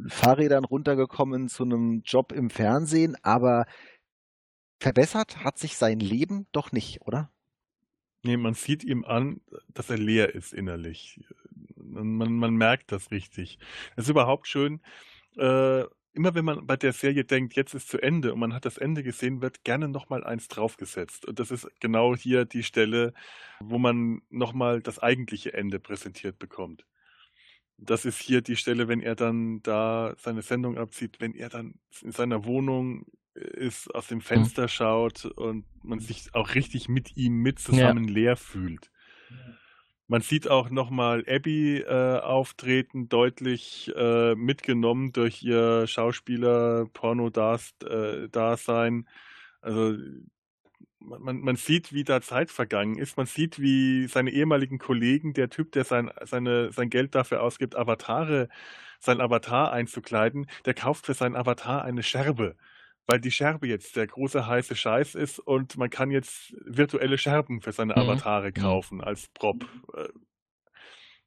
Fahrrädern runtergekommen zu einem Job im Fernsehen, aber verbessert hat sich sein Leben doch nicht, oder? Nee, man sieht ihm an, dass er leer ist innerlich. Man, man, merkt das richtig. Es ist überhaupt schön, äh, immer wenn man bei der Serie denkt, jetzt ist zu Ende und man hat das Ende gesehen, wird gerne nochmal eins draufgesetzt. Und das ist genau hier die Stelle, wo man nochmal das eigentliche Ende präsentiert bekommt. Das ist hier die Stelle, wenn er dann da seine Sendung abzieht, wenn er dann in seiner Wohnung ist, aus dem Fenster schaut und man sich auch richtig mit ihm mit zusammen leer fühlt. Man sieht auch nochmal Abby äh, auftreten, deutlich äh, mitgenommen durch ihr Schauspieler-Porno-Dasein. Also man, man- man sieht, wie da Zeit vergangen ist. Man sieht, wie seine ehemaligen Kollegen, der Typ, der sein, seine, sein Geld dafür ausgibt, Avatare, sein Avatar einzukleiden, der kauft für seinen Avatar eine Scherbe. Weil die Scherbe jetzt der große heiße Scheiß ist und man kann jetzt virtuelle Scherben für seine Mhm. Avatare kaufen als Prop. Äh,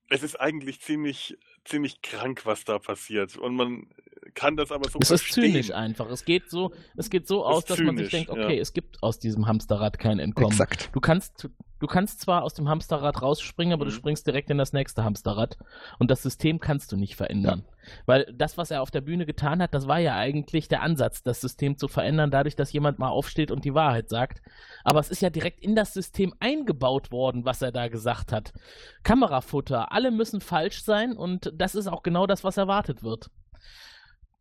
Es ist eigentlich ziemlich, ziemlich krank, was da passiert. Und man kann das aber so Es ist verstehen. zynisch einfach. Es geht so, es geht so aus, dass man sich zynisch, denkt, okay, ja. es gibt aus diesem Hamsterrad kein Entkommen. Exakt. Du kannst, du kannst zwar aus dem Hamsterrad rausspringen, aber du Mhm. springst direkt in das nächste Hamsterrad. Und das System kannst du nicht verändern. Weil das, was er auf der Bühne getan hat, das war ja eigentlich der Ansatz, das System zu verändern, dadurch, dass jemand mal aufsteht und die Wahrheit sagt. Aber es ist ja direkt in das System eingebaut worden, was er da gesagt hat. Kamerafutter, alle müssen falsch sein und das ist auch genau das, was erwartet wird.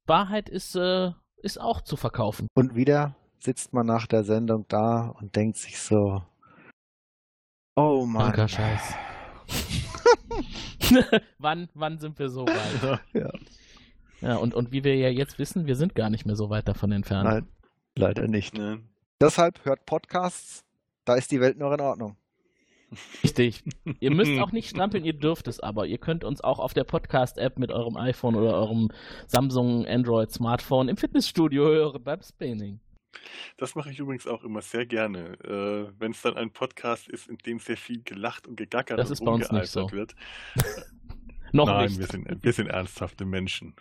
Wahrheit ist, äh, ist auch zu verkaufen. Und wieder sitzt man nach der Sendung da und denkt sich so, oh Mann. Kranker Scheiß. wann, wann sind wir so weit? Ja. Ja, und, und wie wir ja jetzt wissen, wir sind gar nicht mehr so weit davon entfernt. Nein, leider nicht. Ne? Deshalb hört Podcasts, da ist die Welt noch in Ordnung. Richtig. Ihr müsst auch nicht strampeln, ihr dürft es aber. Ihr könnt uns auch auf der Podcast-App mit eurem iPhone oder eurem Samsung Android Smartphone im Fitnessstudio hören beim Spinning. Das mache ich übrigens auch immer sehr gerne, äh, wenn es dann ein Podcast ist, in dem sehr viel gelacht und gegackert Das und ist bei uns nicht so. wird. Noch Nein, nicht. wir sind, wir sind ernsthafte Menschen.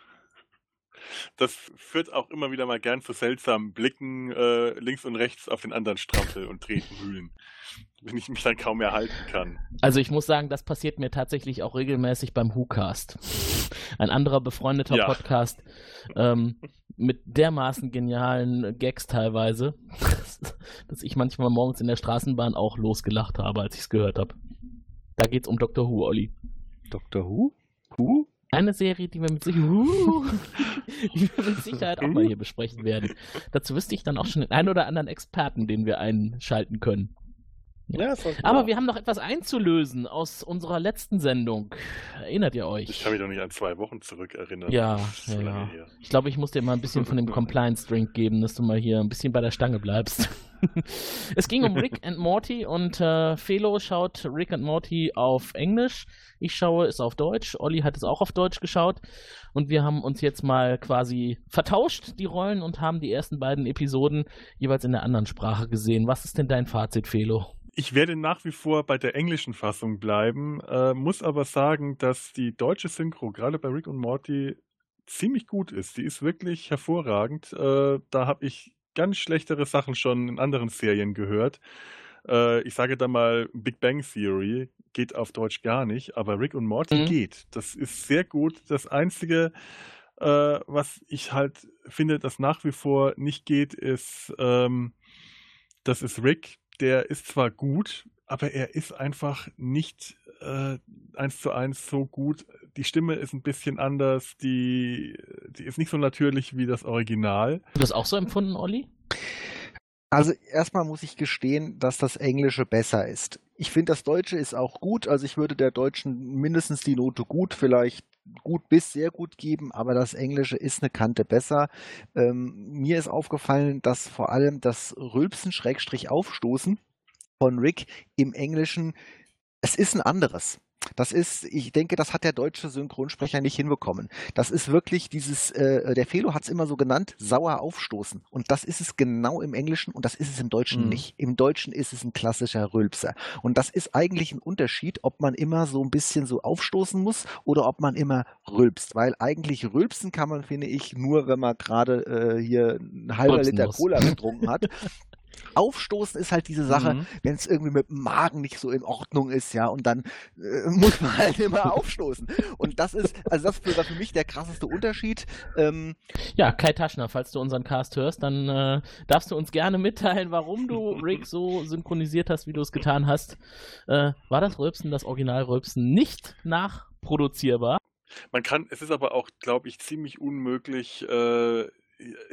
Das führt auch immer wieder mal gern zu seltsamen Blicken äh, links und rechts auf den anderen Strampel und Tretenhühlen, wenn ich mich dann kaum mehr halten kann. Also ich muss sagen, das passiert mir tatsächlich auch regelmäßig beim WhoCast. Ein anderer befreundeter Ja. Podcast ähm, mit dermaßen genialen Gags teilweise, dass ich manchmal morgens in der Straßenbahn auch losgelacht habe, als ich es gehört habe. Da geht's um Dr. Who, Olli. Dr. Who? Who? Eine Serie, die wir mit, Sicher die wir mit Sicherheit auch mal hier besprechen werden. Dazu wüsste ich dann auch schon den einen oder anderen Experten, den wir einschalten können. Ja, Aber wir haben noch etwas einzulösen aus unserer letzten Sendung. Erinnert ihr euch? Ich kann mich doch nicht an zwei Wochen zurück erinnern. Ja, ja, ja. Ich glaube, ich muss dir mal ein bisschen von dem Compliance-Drink geben, dass du mal hier ein bisschen bei der Stange bleibst. Es ging um Rick and Morty und äh, Felo schaut Rick and Morty auf Englisch. Ich schaue es auf Deutsch. Olli hat es auch auf Deutsch geschaut. Und wir haben uns jetzt mal quasi vertauscht, die Rollen, und haben die ersten beiden Episoden jeweils in der anderen Sprache gesehen. Was ist denn dein Fazit, Felo? Ich werde nach wie vor bei der englischen Fassung bleiben, äh, muss aber sagen, dass die deutsche Synchro gerade bei Rick und Morty ziemlich gut ist. Die ist wirklich hervorragend. Äh, da habe ich ganz schlechtere Sachen schon in anderen Serien gehört. Äh, ich sage da mal, Big Bang Theory geht auf Deutsch gar nicht, aber Rick und Morty Mhm. geht. Das ist sehr gut. Das Einzige, äh, was ich halt finde, das nach wie vor nicht geht, ist, ähm, das ist Rick. Der ist zwar gut, aber er ist einfach nicht äh, eins zu eins so gut. Die Stimme ist ein bisschen anders, die, die ist nicht so natürlich wie das Original. Hast du das auch so empfunden, Olli? Also erstmal muss ich gestehen, dass das Englische besser ist. Ich finde, das Deutsche ist auch gut. Also ich würde der Deutschen mindestens die Note gut, vielleicht gut bis sehr gut geben, aber das Englische ist eine Kante besser. Ähm, mir ist aufgefallen, dass vor allem das Rülpsen Schrägstrich Aufstoßen von Rick im Englischen, es ist ein anderes. Das ist, ich denke, das hat der deutsche Synchronsprecher nicht hinbekommen. Das ist wirklich dieses, äh, der Felo hat es immer so genannt, sauer aufstoßen. Und das ist es genau im Englischen und das ist es im Deutschen Mhm. nicht. Im Deutschen ist es ein klassischer Rülpser. Und das ist eigentlich ein Unterschied, ob man immer so ein bisschen so aufstoßen muss oder ob man immer rülpst. Weil eigentlich rülpsen kann man, finde ich, nur, wenn man gerade äh, hier ein halber Rülpsen Liter muss. Cola getrunken hat. Aufstoßen ist halt diese Sache, Mhm. wenn es irgendwie mit dem Magen nicht so in Ordnung ist, ja, und dann äh, muss man halt immer aufstoßen. Und das ist, also das war für mich der krasseste Unterschied. Ähm, Ja, Kai Taschner, falls du unseren Cast hörst, dann äh, darfst du uns gerne mitteilen, warum du Rick so synchronisiert hast, wie du es getan hast. Äh, war das Rülpsen, das Original-Rülpsen, nicht nachproduzierbar? Man kann, es ist aber auch, glaube ich, ziemlich unmöglich, äh,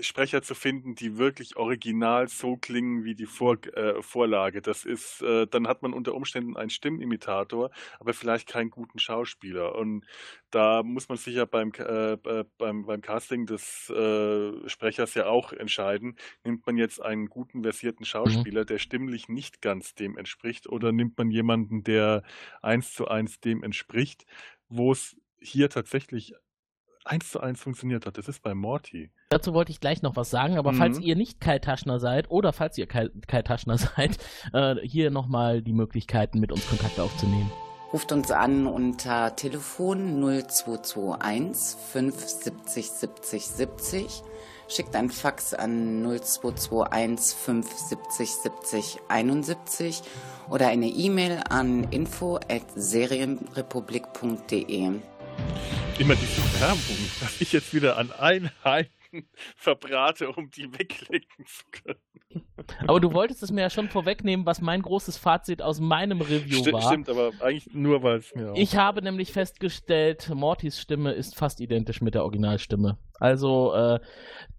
Sprecher zu finden, die wirklich original so klingen wie die Vor äh, Vorlage. Das ist, äh, dann hat man unter Umständen einen Stimmimitator, aber vielleicht keinen guten Schauspieler. Und da muss man sich ja beim, äh, äh, beim, beim Casting des äh, Sprechers ja auch entscheiden, nimmt man jetzt einen guten versierten Schauspieler, der stimmlich nicht ganz dem entspricht, oder nimmt man jemanden, der eins zu eins dem entspricht, wo es hier tatsächlich eins zu eins funktioniert hat. Das ist bei Morty. Dazu wollte ich gleich noch was sagen, aber Mhm. falls ihr nicht Kai Taschner seid oder falls ihr Kai, Kai Taschner seid, äh, hier nochmal die Möglichkeiten, mit uns Kontakt aufzunehmen. Ruft uns an unter Telefon 0221 570 70 70. Schickt ein Fax an 0221 570 70 71 oder eine E-Mail an info at serienrepublik.de. Immer diese Werbung, dass ich jetzt wieder an Einheiten verbrate, um die wegklicken zu können. Aber du wolltest es mir ja schon vorwegnehmen, was mein großes Fazit aus meinem Review Sti war. stimmt, aber eigentlich nur, weil es mir auch... Ich habe nämlich festgestellt, Mortys Stimme ist fast identisch mit der Originalstimme. Also äh,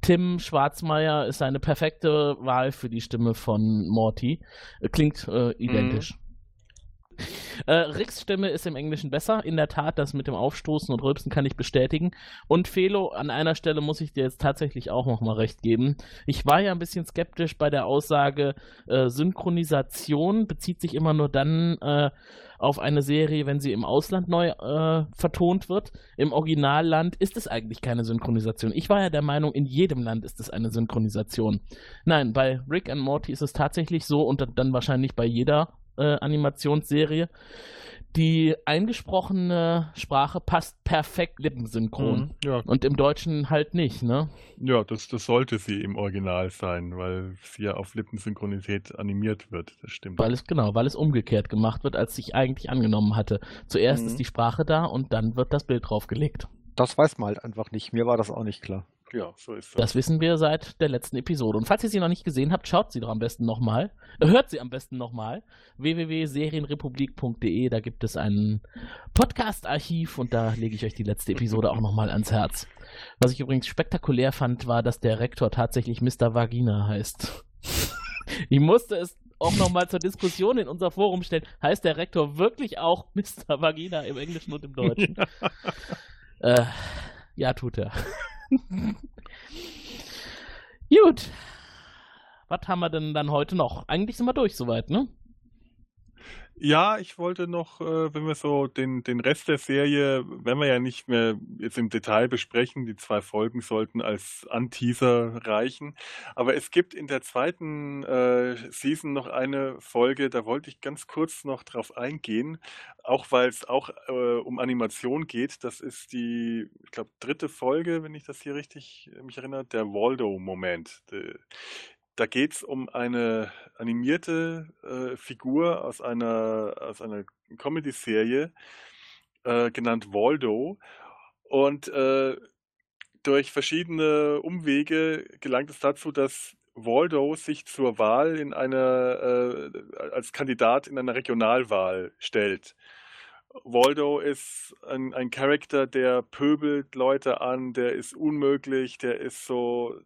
Tim Schwarzmeier ist eine perfekte Wahl für die Stimme von Morty. Äh, Klingt äh, identisch. Äh, Ricks Stimme ist im Englischen besser. In der Tat, das mit dem Aufstoßen und Rülpsen kann ich bestätigen. Und Felo, an einer Stelle muss ich dir jetzt tatsächlich auch nochmal recht geben. Ich war ja ein bisschen skeptisch bei der Aussage, äh, Synchronisation bezieht sich immer nur dann äh, auf eine Serie, wenn sie im Ausland neu äh, vertont wird. Im Originalland ist es eigentlich keine Synchronisation. Ich war ja der Meinung, in jedem Land ist es eine Synchronisation. Nein, bei Rick and Morty ist es tatsächlich so und dann wahrscheinlich bei jeder äh, Animationsserie. Die eingesprochene Sprache passt perfekt lippensynchron. Mhm, ja. Und im Deutschen halt nicht, ne? Ja, das, das sollte sie im Original sein, weil sie ja auf Lippensynchronität animiert wird. Das stimmt. Weil es, genau, weil es umgekehrt gemacht wird, als sich eigentlich angenommen hatte. Zuerst Mhm. ist die Sprache da und dann wird das Bild draufgelegt. Das weiß man halt einfach nicht. Mir war das auch nicht klar. Ja, so ist das. Das wissen wir seit der letzten Episode. Und falls ihr sie noch nicht gesehen habt, schaut sie doch am besten nochmal. Äh, hört sie am besten nochmal. www.serienrepublik.de, da gibt es ein Podcast-Archiv und da lege ich euch die letzte Episode auch nochmal ans Herz. Was ich übrigens spektakulär fand, war, dass der Rektor tatsächlich Mr. Vagina heißt. ich musste es auch nochmal zur Diskussion in unser Forum stellen. Heißt der Rektor wirklich auch Mr. Vagina im Englischen und im Deutschen? Äh, ja, tut er. Gut. Was haben wir denn dann heute noch? Eigentlich sind wir durch soweit, ne? Ja, ich wollte noch, äh, wenn wir so den, den Rest der Serie, wenn wir ja nicht mehr jetzt im Detail besprechen, die zwei Folgen sollten als Anteaser reichen. Aber es gibt in der zweiten äh, Season noch eine Folge, da wollte ich ganz kurz noch drauf eingehen, auch weil es auch äh, um Animation geht. Das ist die, ich glaube, dritte Folge, wenn ich das hier richtig äh, mich erinnere, der Waldo-Moment. Da geht es um eine animierte äh, Figur aus einer, aus einer Comedy-Serie, äh, genannt Waldo. Und äh, durch verschiedene Umwege gelangt es dazu, dass Waldo sich zur Wahl in einer, äh, als Kandidat in einer Regionalwahl stellt. Waldo ist ein, ein Charakter, der pöbelt Leute an, der ist unmöglich, der ist so,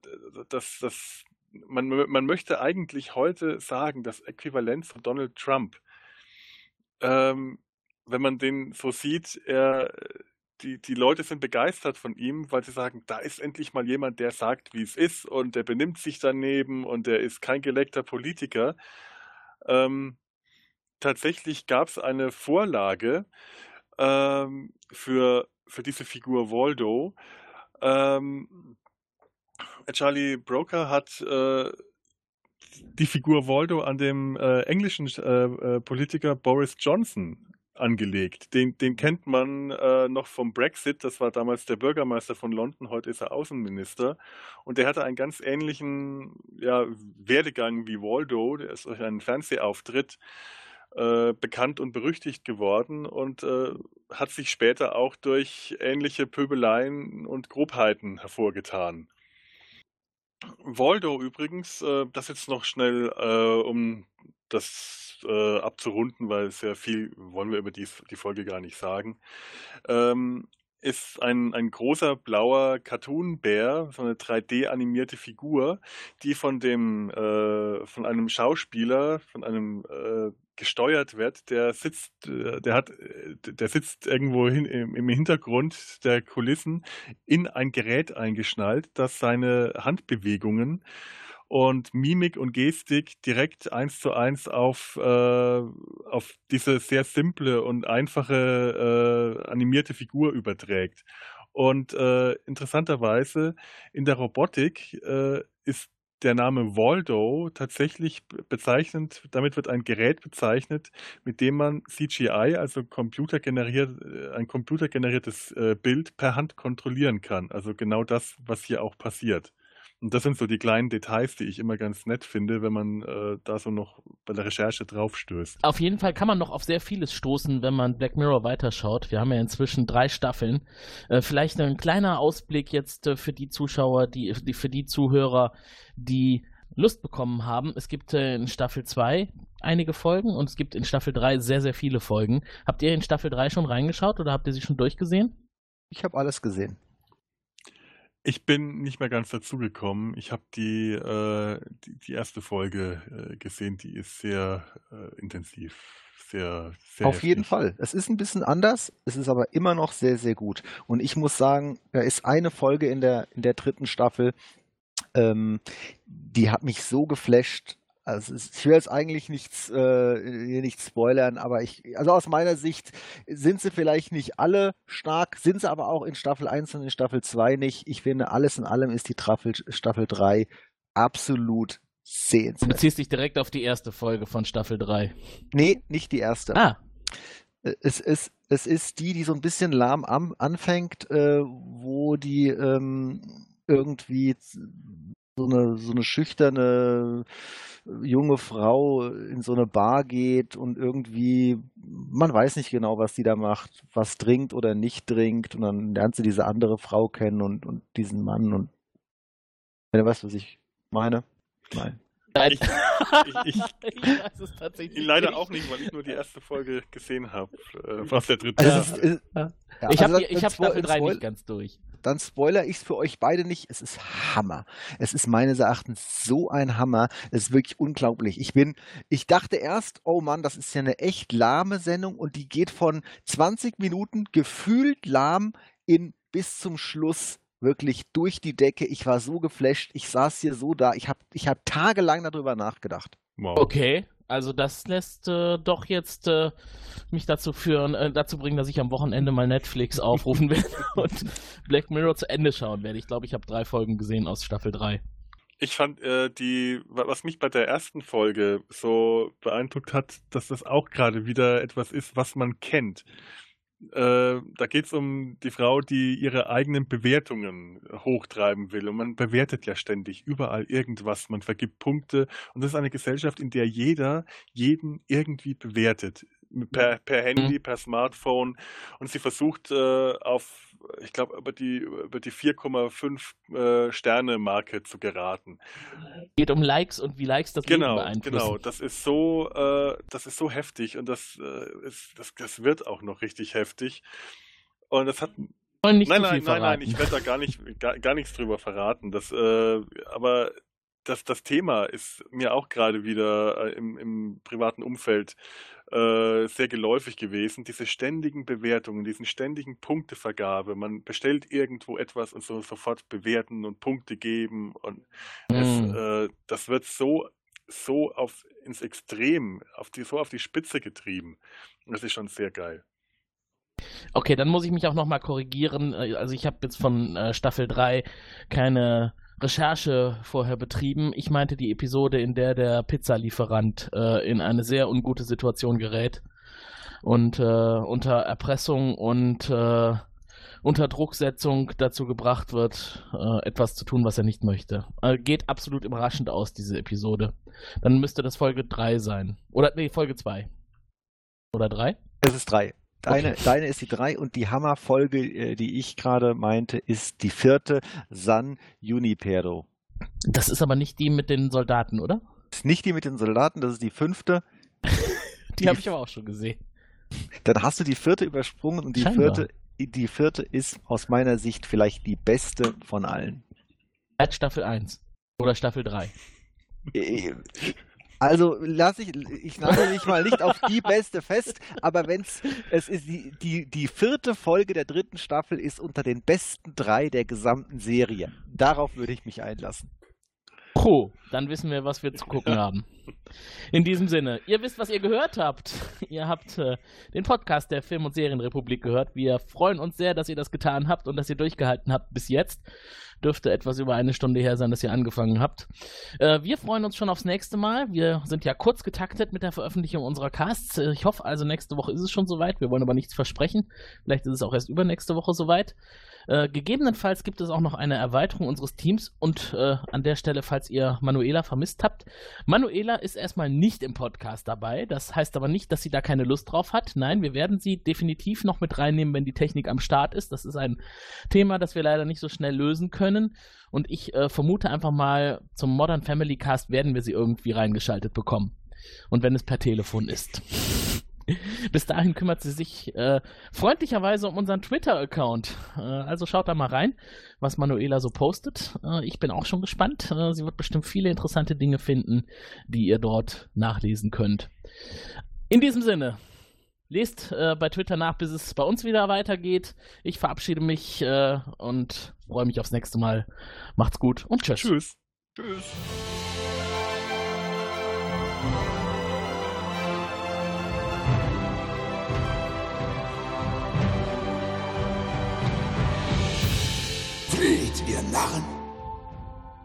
das, das, man, man möchte eigentlich heute sagen, das Äquivalent von Donald Trump. Ähm, wenn man den so sieht, er, die, die Leute sind begeistert von ihm, weil sie sagen, da ist endlich mal jemand, der sagt, wie es ist und der benimmt sich daneben und der ist kein geleckter Politiker. Ähm, tatsächlich gab es eine Vorlage ähm, für, für diese Figur Waldo. Ähm, Charlie Broker hat äh, die Figur Waldo an dem äh, englischen äh, äh, Politiker Boris Johnson angelegt. Den, den kennt man äh, noch vom Brexit. Das war damals der Bürgermeister von London. Heute ist er Außenminister. Und der hatte einen ganz ähnlichen ja, Werdegang wie Waldo. Der ist durch einen Fernsehauftritt äh, bekannt und berüchtigt geworden und äh, hat sich später auch durch ähnliche Pöbeleien und Grobheiten hervorgetan. Waldo übrigens, äh, das jetzt noch schnell, äh, um das äh, abzurunden, weil sehr viel wollen wir über die, die Folge gar nicht sagen, ähm, ist ein, ein großer blauer Cartoon-Bär, so eine 3D-animierte Figur, die von dem äh, von einem Schauspieler, von einem äh, gesteuert wird, der sitzt, äh, der hat, äh, der sitzt irgendwo hin, im, im Hintergrund der Kulissen in ein Gerät eingeschnallt, das seine Handbewegungen und Mimik und Gestik direkt eins zu eins auf, äh, auf diese sehr simple und einfache äh, animierte Figur überträgt. Und äh, interessanterweise in der Robotik äh, ist der Name Waldo tatsächlich bezeichnend, damit wird ein Gerät bezeichnet, mit dem man CGI, also computergeneriert, äh, ein computergeneriertes äh, Bild per Hand kontrollieren kann. Also genau das, was hier auch passiert. Und das sind so die kleinen Details, die ich immer ganz nett finde, wenn man äh, da so noch bei der Recherche draufstößt. Auf jeden Fall kann man noch auf sehr vieles stoßen, wenn man Black Mirror weiterschaut. Wir haben ja inzwischen drei Staffeln. Äh, vielleicht ein kleiner Ausblick jetzt äh, für die Zuschauer, die, die, für die Zuhörer, die Lust bekommen haben. Es gibt äh, in Staffel 2 einige Folgen und es gibt in Staffel 3 sehr, sehr viele Folgen. Habt ihr in Staffel 3 schon reingeschaut oder habt ihr sie schon durchgesehen? Ich habe alles gesehen. Ich bin nicht mehr ganz dazugekommen. Ich habe die, äh, die, die erste Folge äh, gesehen, die ist sehr äh, intensiv. Sehr, sehr Auf jeden. Fall. Es ist ein bisschen anders, es ist aber immer noch sehr, sehr gut. Und ich muss sagen, da ist eine Folge in der, in der dritten Staffel, ähm, die hat mich so geflasht. Also ich will jetzt eigentlich nichts, äh, hier nichts spoilern, aber ich, also aus meiner Sicht sind sie vielleicht nicht alle stark, sind sie aber auch in Staffel 1 und in Staffel 2 nicht. Ich finde, alles in allem ist die Staffel, Staffel 3 absolut Du sehenswert. beziehst dich direkt auf die erste Folge von Staffel 3. Nee, nicht die erste. Ah, Es ist, es ist die, die so ein bisschen lahm anfängt, äh, wo die ähm, irgendwie so eine, so eine schüchterne äh, junge Frau in so eine Bar geht und irgendwie, man weiß nicht genau, was die da macht, was trinkt oder nicht trinkt und dann lernt sie diese andere Frau kennen und, und diesen Mann und wenn du weißt, was ich meine? Nein. Nein. Ich- ich- Ich weiß es tatsächlich Leider nicht. auch nicht, weil ich nur die erste Folge gesehen habe. Äh, aus der dritten Also es ist, es, Ja. ja, Ich also habe hab Staffel 3 Spoil- nicht ganz durch. dann spoiler ich es für euch beide nicht. Es ist Hammer. Es ist meines Erachtens so ein Hammer. Es ist wirklich unglaublich. Ich bin, ich dachte erst, oh Mann, das ist ja eine echt lahme Sendung und die geht von 20 Minuten gefühlt lahm in bis zum Schluss wirklich durch die Decke. Ich war so geflasht. Ich saß hier so da. Ich habe ich hab tagelang darüber nachgedacht. Wow. Okay, also das lässt äh, doch jetzt äh, mich dazu führen, äh, dazu bringen, dass ich am Wochenende mal Netflix aufrufen werde und Black Mirror zu Ende schauen werde. Ich glaube, ich habe drei Folgen gesehen aus Staffel 3. Ich fand äh, die, wa- was mich bei der ersten Folge so beeindruckt hat, dass das auch gerade wieder etwas ist, was man kennt. Äh, da geht es um die Frau, die ihre eigenen Bewertungen hochtreiben will. Und man bewertet ja ständig überall irgendwas. Man vergibt Punkte. Und das ist eine Gesellschaft, in der jeder jeden irgendwie bewertet. Per, per Handy, per Smartphone. Und sie versucht äh, auf, ich glaube, über die, über die 4,5 äh, Sterne-Marke zu geraten. Geht um Likes und wie Likes das Leben Genau, beeinflussen. genau. Das ist so, äh, das ist so heftig und das, äh, ist, das, das wird auch noch richtig heftig. Und das hat nicht nein, nein, nein, nein, verraten. ich werde da gar nicht, gar, gar nichts drüber verraten. Das, äh, aber das, das Thema ist mir auch gerade wieder äh, im, im privaten Umfeld äh, sehr geläufig gewesen. Diese ständigen Bewertungen, diesen ständigen Punktevergabe. Man bestellt irgendwo etwas und so sofort bewerten und Punkte geben. Und es, Mm. äh, das wird so, so auf, ins Extrem, auf die, so auf die Spitze getrieben. Das ist schon sehr geil. Okay, dann muss ich mich auch nochmal korrigieren. Äh, Also ich habe jetzt von äh, Staffel 3 keine Recherche vorher betrieben. Ich meinte die Episode, in der der Pizzalieferant äh, in eine sehr ungute Situation gerät und äh, unter Erpressung und äh, unter Drucksetzung dazu gebracht wird, äh, etwas zu tun, was er nicht möchte. Äh, geht absolut überraschend aus, diese Episode. Dann müsste das Folge 3 sein. Oder, nee, Folge 2. Oder 3? Es ist drei. Deine, Okay. deine ist die drei und die Hammerfolge, äh, die ich gerade meinte, ist die vierte, San Junipero. Das ist aber nicht die mit den Soldaten, oder? Das ist nicht die mit den Soldaten, das ist die fünfte. Die habe ich aber auch schon gesehen. Dann hast du die vierte übersprungen und die Scheinbar. vierte, die vierte ist aus meiner Sicht vielleicht die beste von allen. Seit Staffel 1. Oder Staffel 3. Also lass ich, ich nagel mich mal nicht auf die beste fest, aber wenn's, es ist die, die, die vierte Folge der dritten Staffel ist unter den besten drei der gesamten Serie. Darauf würde ich mich einlassen. Puh, dann wissen wir, was wir zu gucken haben. In diesem Sinne, ihr wisst, was ihr gehört habt. Ihr habt äh, den Podcast der Film- und Serienrepublik gehört. Wir freuen uns sehr, dass ihr das getan habt und dass ihr durchgehalten habt bis jetzt. Dürfte etwas über eine Stunde her sein, dass ihr angefangen habt. Äh, wir freuen uns schon aufs nächste Mal. Wir sind ja kurz getaktet mit der Veröffentlichung unserer Casts. Äh, Ich hoffe also, nächste Woche ist es schon soweit. Wir wollen aber nichts versprechen. Vielleicht ist es auch erst übernächste Woche soweit. Äh, gegebenenfalls gibt es auch noch eine Erweiterung unseres Teams und äh, an der Stelle, falls ihr Manuela vermisst habt. Manuela ist erstmal nicht im Podcast dabei. Das heißt aber nicht, dass sie da keine Lust drauf hat. Nein, wir werden sie definitiv noch mit reinnehmen, wenn die Technik am Start ist. Das ist ein Thema, das wir leider nicht so schnell lösen können. Und ich äh, vermute einfach mal, zum Modern Family Cast werden wir sie irgendwie reingeschaltet bekommen. Und wenn es per Telefon ist. Bis dahin kümmert sie sich äh, freundlicherweise um unseren Twitter-Account. Äh, also schaut da mal rein, was Manuela so postet. Äh, ich bin auch schon gespannt. Äh, sie wird bestimmt viele interessante Dinge finden, die ihr dort nachlesen könnt. In diesem Sinne, lest äh, bei Twitter nach, bis es bei uns wieder weitergeht. Ich verabschiede mich äh, und freue mich aufs nächste Mal. Macht's gut und tschüss. Tschüss. Tschüss. Narren!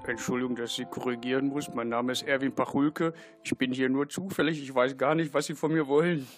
Entschuldigung, dass ich Sie korrigieren muss. Mein Name ist Erwin Pachulke. Ich bin hier nur zufällig. Ich weiß gar nicht, was Sie von mir wollen.